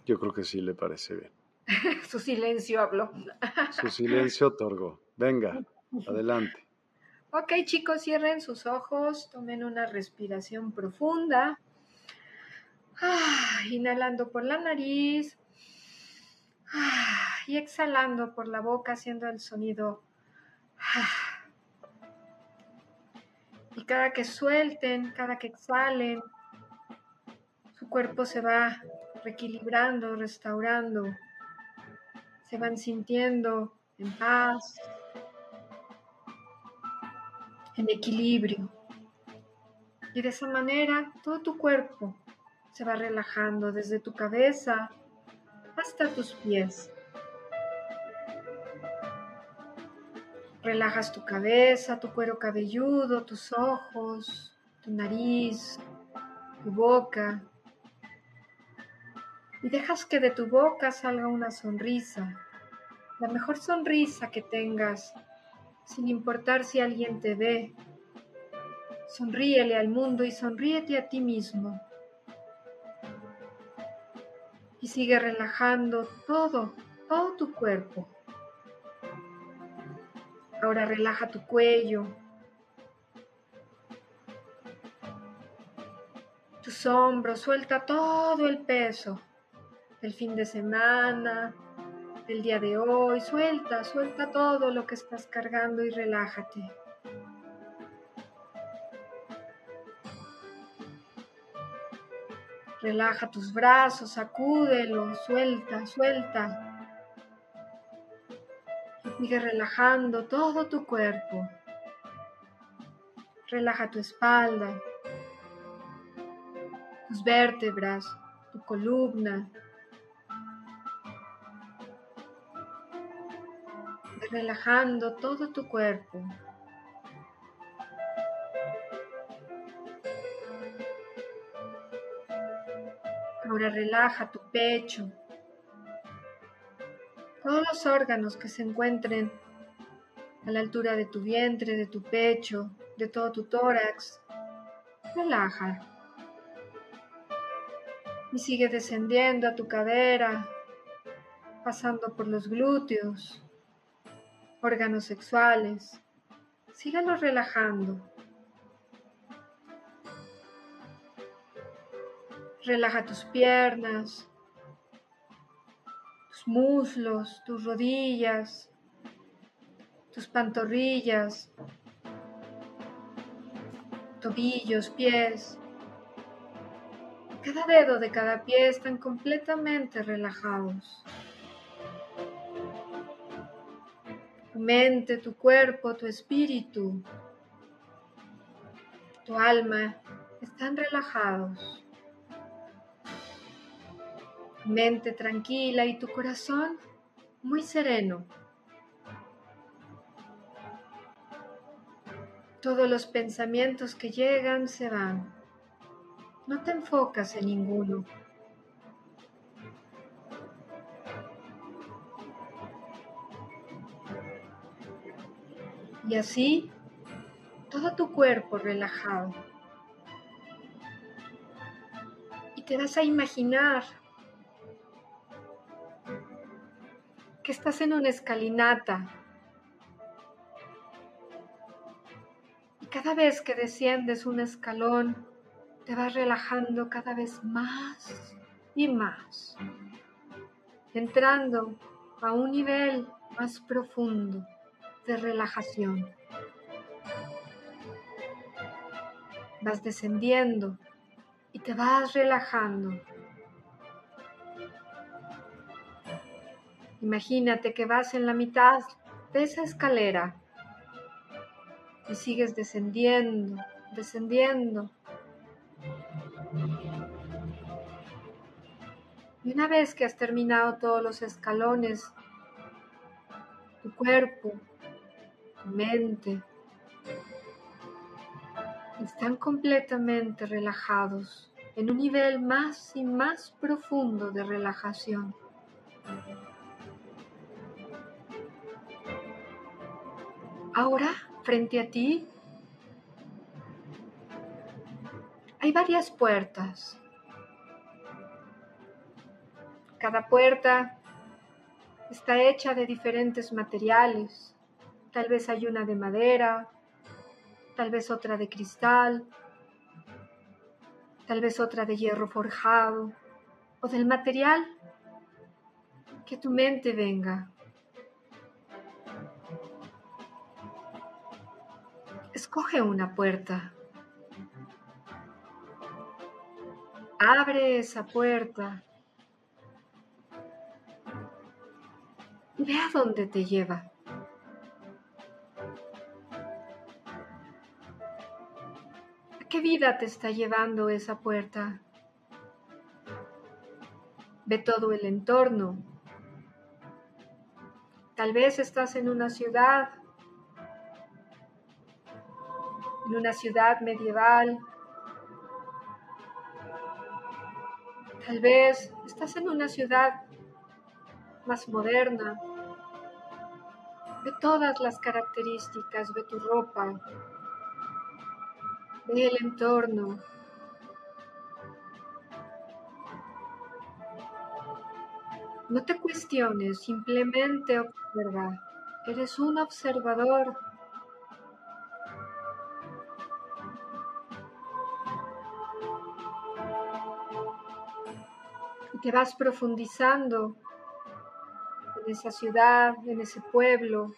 Yo creo que sí le parece bien. Su silencio habló. Su silencio otorgó. Venga, adelante. Ok, chicos, cierren sus ojos, tomen una respiración profunda. Ah, inhalando por la nariz ah, y exhalando por la boca haciendo el sonido. Ah. Y cada que suelten, cada que exhalen, su cuerpo se va reequilibrando, restaurando, se van sintiendo en paz, en equilibrio. Y de esa manera todo tu cuerpo se va relajando desde tu cabeza hasta tus pies. Relajas tu cabeza, tu cuero cabelludo, tus ojos, tu nariz, tu boca. Y dejas que de tu boca salga una sonrisa, la mejor sonrisa que tengas, sin importar si alguien te ve. Sonríele al mundo y sonríete a ti mismo y sigue relajando todo, todo tu cuerpo. Ahora relaja tu cuello, tus hombros, suelta todo el peso del fin de semana, del día de hoy, suelta, suelta todo lo que estás cargando y relájate. Relaja tus brazos, sacúdelos, suelta, suelta. sigue relajando todo tu cuerpo. Relaja tu espalda, tus vértebras, tu columna. Relajando todo tu cuerpo. Ahora relaja tu pecho, todos los órganos que se encuentren a la altura de tu vientre, de tu pecho, de todo tu tórax. Relaja. Y sigue descendiendo a tu cadera, pasando por los glúteos, órganos sexuales. Sígalo relajando. Relaja tus piernas, tus muslos, tus rodillas, tus pantorrillas, tobillos, pies. Cada dedo de cada pie están completamente relajados. Tu mente, tu cuerpo, tu espíritu, tu alma están relajados mente tranquila y tu corazón muy sereno. Todos los pensamientos que llegan se van. No te enfocas en ninguno. Y así, todo tu cuerpo relajado. Y te vas a imaginar que estás en una escalinata. Y cada vez que desciendes un escalón, te vas relajando cada vez más y más, entrando a un nivel más profundo de relajación. Vas descendiendo y te vas relajando Imagínate que vas en la mitad de esa escalera y sigues descendiendo, descendiendo. Y una vez que has terminado todos los escalones, tu cuerpo, mente, están completamente relajados en un nivel más y más profundo de relajación. Ahora, frente a ti, hay varias puertas. Cada puerta está hecha de diferentes materiales. Tal vez hay una de madera, tal vez otra de cristal, tal vez otra de hierro forjado o del material que tu mente venga. Escoge una puerta. Abre esa puerta ve a dónde te lleva. Qué vida te está llevando esa puerta? Ve todo el entorno. Tal vez estás en una ciudad en una ciudad medieval. Tal vez estás en una ciudad más moderna. Ve todas las características, ve tu ropa, el entorno. No te cuestiones, simplemente observa. Eres un observador que vas profundizando en esa ciudad, en ese pueblo.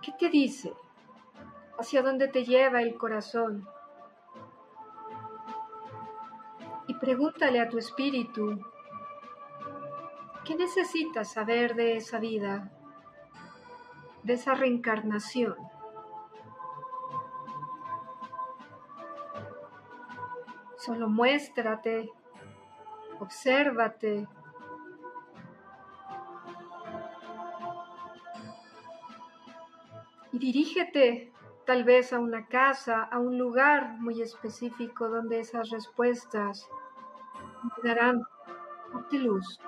¿Qué te dice? ¿Hacia dónde te lleva el corazón? Y pregúntale a tu espíritu, ¿qué necesitas saber de esa vida, de esa reencarnación? Solo muéstrate Obsérvate. Y dirígete tal vez a una casa, a un lugar muy específico donde esas respuestas te darán luz.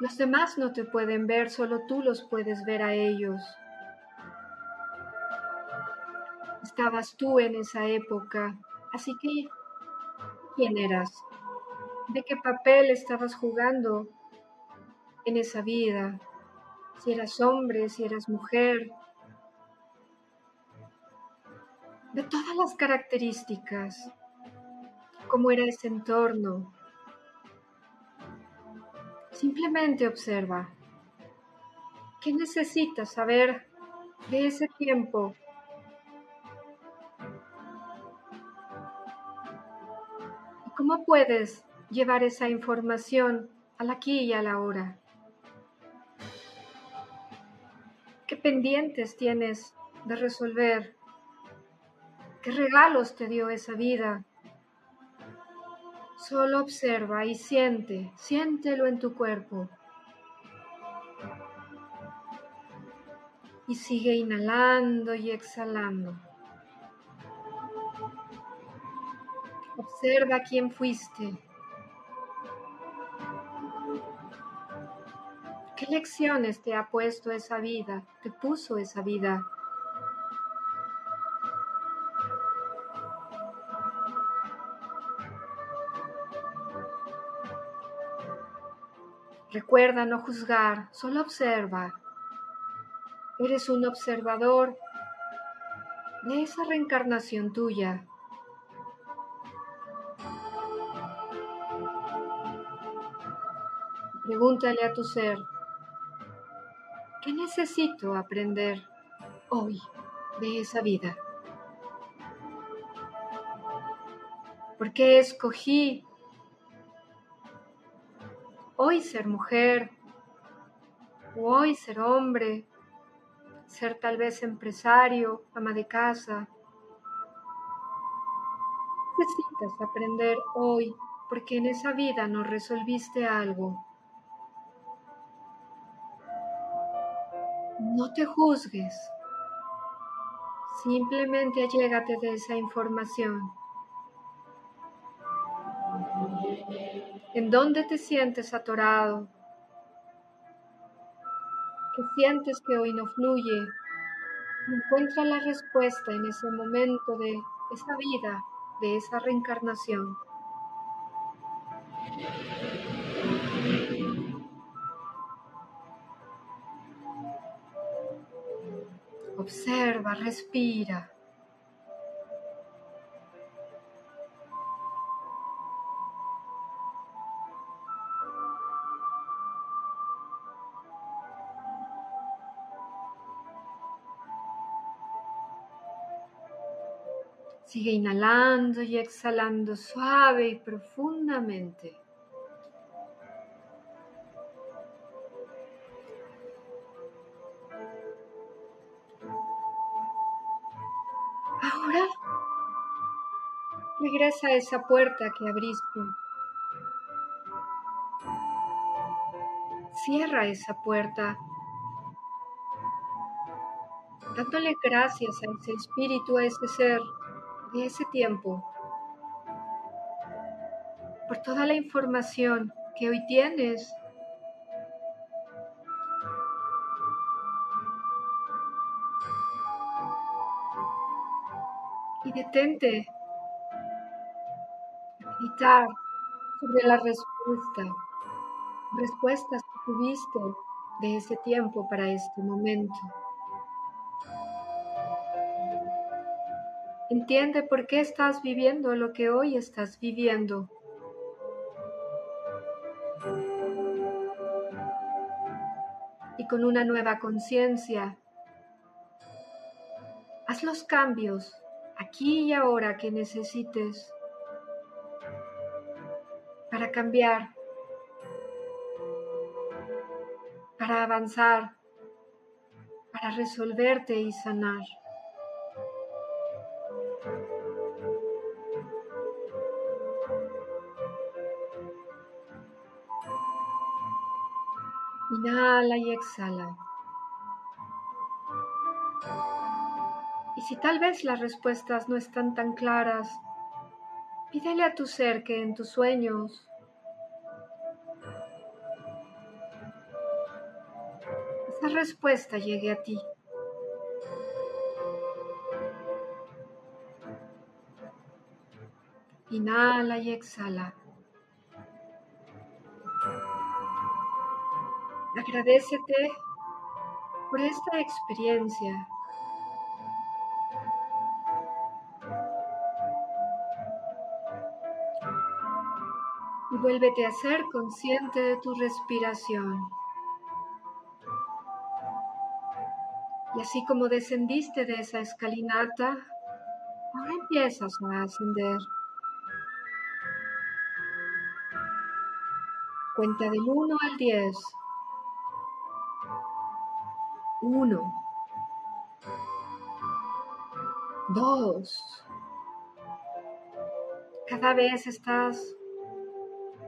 Los demás no te pueden ver, solo tú los puedes ver a ellos estabas tú en esa época. Así que, ¿quién eras? ¿De qué papel estabas jugando en esa vida? Si eras hombre, si eras mujer. De todas las características, cómo era ese entorno. Simplemente observa. ¿Qué necesitas saber de ese tiempo ¿Cómo puedes llevar esa información al aquí y a la hora? Pendientes tienes de resolver? ¿Qué regalos te dio esa vida? Solo observa y siente, siéntelo en tu cuerpo. Y sigue inhalando y exhalando. Observa quién fuiste. ¿Qué lecciones te ha puesto esa vida? ¿Te puso esa vida? Recuerda no juzgar, solo observa. Eres un observador de esa reencarnación tuya. Pregúntale a tu ser, ¿qué necesito aprender hoy de esa vida? ¿Por qué escogí hoy ser mujer, hoy ser hombre, ser tal vez empresario, ama de casa. Necesitas aprender hoy porque en esa vida no resolviste algo. No te juzgues. Simplemente allégate de esa información. ¿En dónde te sientes atorado? ¿Qué sientes que hoy no fluye? Encuentra la respuesta en ese momento de esa vida, de esa reencarnación. Observa, respira. Sigue inhalando y exhalando suave y profundamente. A esa puerta que abriste. Cierra esa puerta dándole gracias a ese espíritu, a ese ser de ese tiempo, por toda la información que hoy tienes. Y detente sobre la respuesta, respuestas que tuviste de ese tiempo para este momento. Entiende por qué estás viviendo lo que hoy estás viviendo. Y con una nueva conciencia, haz los cambios aquí y ahora que necesites para cambiar, para avanzar, para resolverte y sanar. Inhala y exhala. Y si tal vez las respuestas no están tan claras, pídele a tu ser que en tus sueños respuesta llegue a ti. Inhala y exhala. Agradecete por esta experiencia. Y vuélvete a ser consciente de tu respiración. Y así como descendiste de esa escalinata, ahora empiezas a ascender. Cuenta del 1 al 10. Uno. Dos. Cada vez estás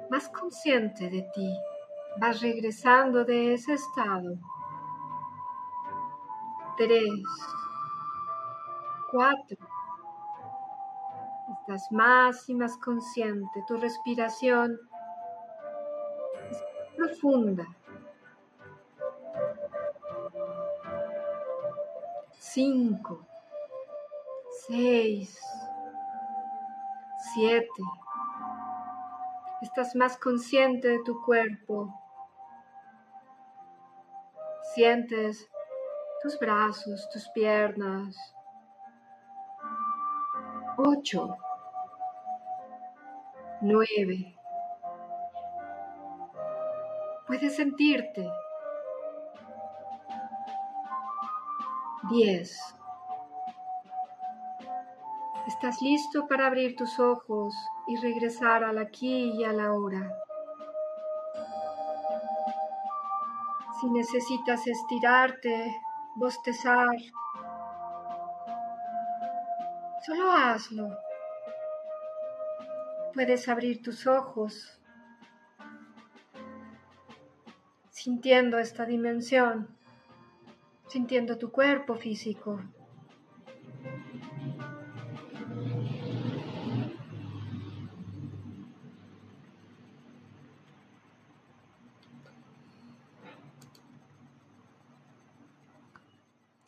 más consciente de ti. Vas regresando de ese estado. Tres. Cuatro. Estás más y más consciente. Tu respiración es profunda. 5, 6, 7. Estás más consciente de tu cuerpo. Sientes tus brazos, tus piernas. 8, 9. Puedes sentirte 10. Estás listo para abrir tus ojos y regresar al aquí y a la hora. Si necesitas estirarte, bostezar, solo hazlo. Puedes abrir tus ojos sintiendo esta dimensión, sintiendo tu cuerpo físico.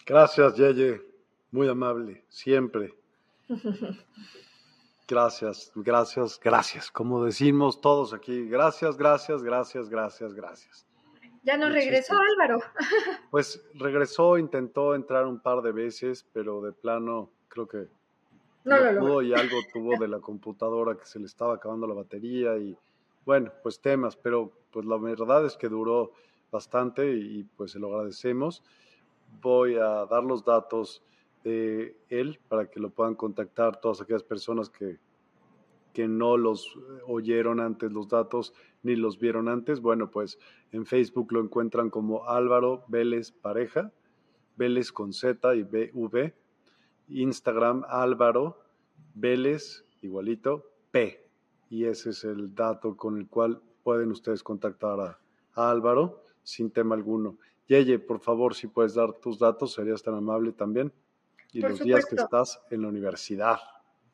Gracias, Yeye. Muy amable, siempre. Gracias, gracias, gracias. Como decimos todos aquí, gracias, gracias, gracias, gracias, gracias. Ya no regresó Álvaro. Pues regresó, intentó entrar un par de veces, pero de plano creo que no, pudo y algo tuvo de la computadora que se le estaba acabando la batería y bueno, pues temas, pero pues la verdad es que duró bastante y pues se lo agradecemos voy a dar los datos de él para que lo puedan contactar todas aquellas personas que, que no los oyeron antes los datos ni los vieron antes. Bueno, pues en Facebook lo encuentran como Álvaro Vélez Pareja, Vélez con Z y V. Instagram Álvaro Vélez igualito P. Y ese es el dato con el cual pueden ustedes contactar a Álvaro sin tema alguno. Yeye, por favor, si puedes dar tus datos, serías tan amable también. Y los días que estás en la universidad.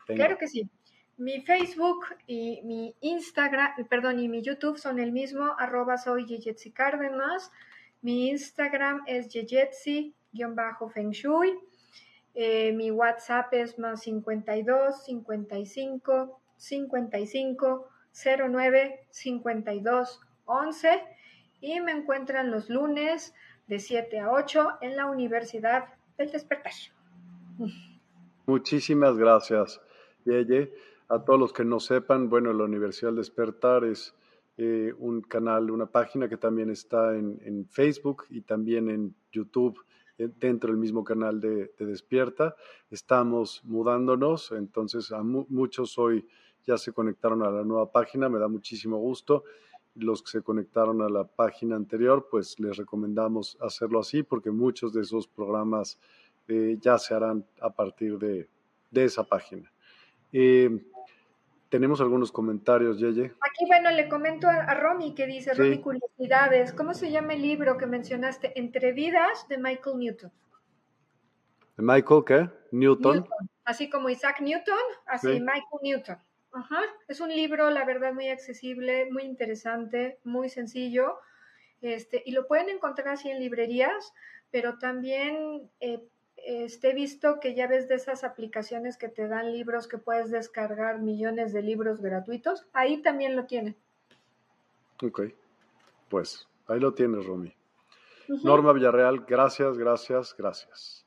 Claro que sí. Mi Facebook y mi Instagram, perdón, y mi YouTube son el mismo, arroba soy Yejetsi Cárdenas. Mi Instagram es Yejetsi-Feng Shui. Eh, mi WhatsApp es más 52 55 55 09 52 11 y me encuentran los lunes de 7 a 8 en la Universidad del Despertar. Muchísimas gracias, Yeye. A todos los que no sepan, bueno, la Universidad del Despertar es eh, un canal, una página que también está en, Facebook y también en YouTube eh, dentro del mismo canal de, Despierta. Estamos mudándonos, entonces a muchos hoy ya se conectaron a la nueva página, me da muchísimo gusto los que se conectaron a la página anterior, pues les recomendamos hacerlo así porque muchos de esos programas eh, ya se harán a partir de, esa página. Eh, tenemos algunos comentarios, Yeye. Aquí, bueno, le comento a, Romy que dice, Romy Curiosidades, ¿cómo se llama el libro que mencionaste? Entre vidas de Michael Newton. ¿De Michael qué? Newton. Así como Isaac Newton, así Michael Newton. Ajá, es un libro, la verdad, muy accesible, muy interesante, muy sencillo, este, y lo pueden encontrar así en librerías, pero también eh, este, he visto que ya ves de esas aplicaciones que te dan libros que puedes descargar millones de libros gratuitos, ahí también lo tienen. Ok, pues ahí lo tienes, Romy. Norma Villarreal, gracias, gracias, gracias.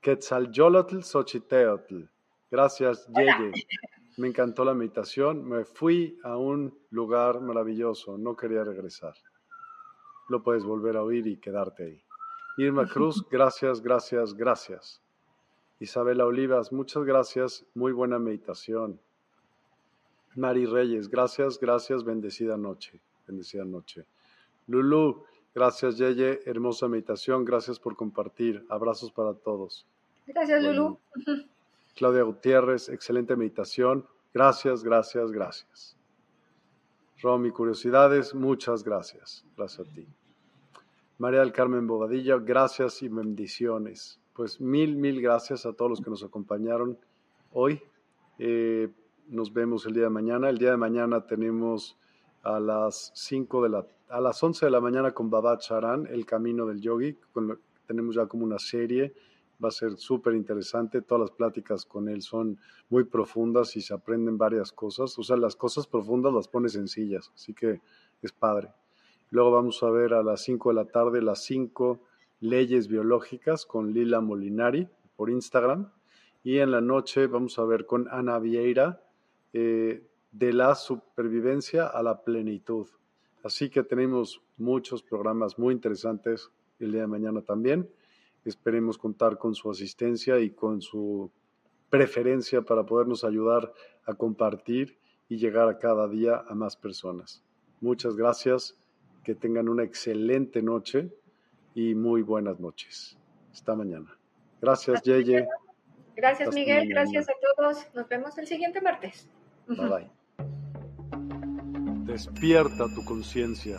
Quetzalyolotl Xochiteotl, gracias, Yeye. Me encantó la meditación. Me fui a un lugar maravilloso. No quería regresar. Lo puedes volver a oír y quedarte ahí. Irma Cruz, gracias, gracias, gracias. Isabela Olivas, muchas gracias. Muy buena meditación. Mari Reyes, gracias, gracias. Bendecida noche. Bendecida noche. Lulu, gracias, Yeye. Hermosa meditación. Gracias por compartir. Abrazos para todos. Gracias, Lulu. Claudia Gutiérrez, excelente meditación. Gracias, gracias, gracias. Romy, curiosidades, muchas gracias. Gracias a ti. María del Carmen Bobadilla, gracias y bendiciones. Pues mil, mil gracias a todos los que nos acompañaron hoy. Eh, nos vemos el día de mañana. El día de mañana tenemos a las 5 de la a las 11 de la mañana con Baba Charan, El Camino del Yogi. tenemos ya como una serie va a ser súper interesante. Todas las pláticas con él son muy profundas y se aprenden varias cosas. O sea, las cosas profundas las pone sencillas, así que es padre. Luego vamos a ver a las 5 de la tarde las 5 leyes biológicas con Lila Molinari por Instagram. Y en la noche vamos a ver con Ana Vieira eh, de la supervivencia a la plenitud. Así que tenemos muchos programas muy interesantes el día de mañana también. Esperemos contar con su asistencia y con su preferencia para podernos ayudar a compartir y llegar a cada día a más personas. Muchas gracias que tengan una excelente noche y muy buenas noches. Hasta mañana. Gracias, Yeye. Gracias, Miguel. Gracias a todos. Nos vemos el siguiente martes. Bye bye. Despierta tu conciencia.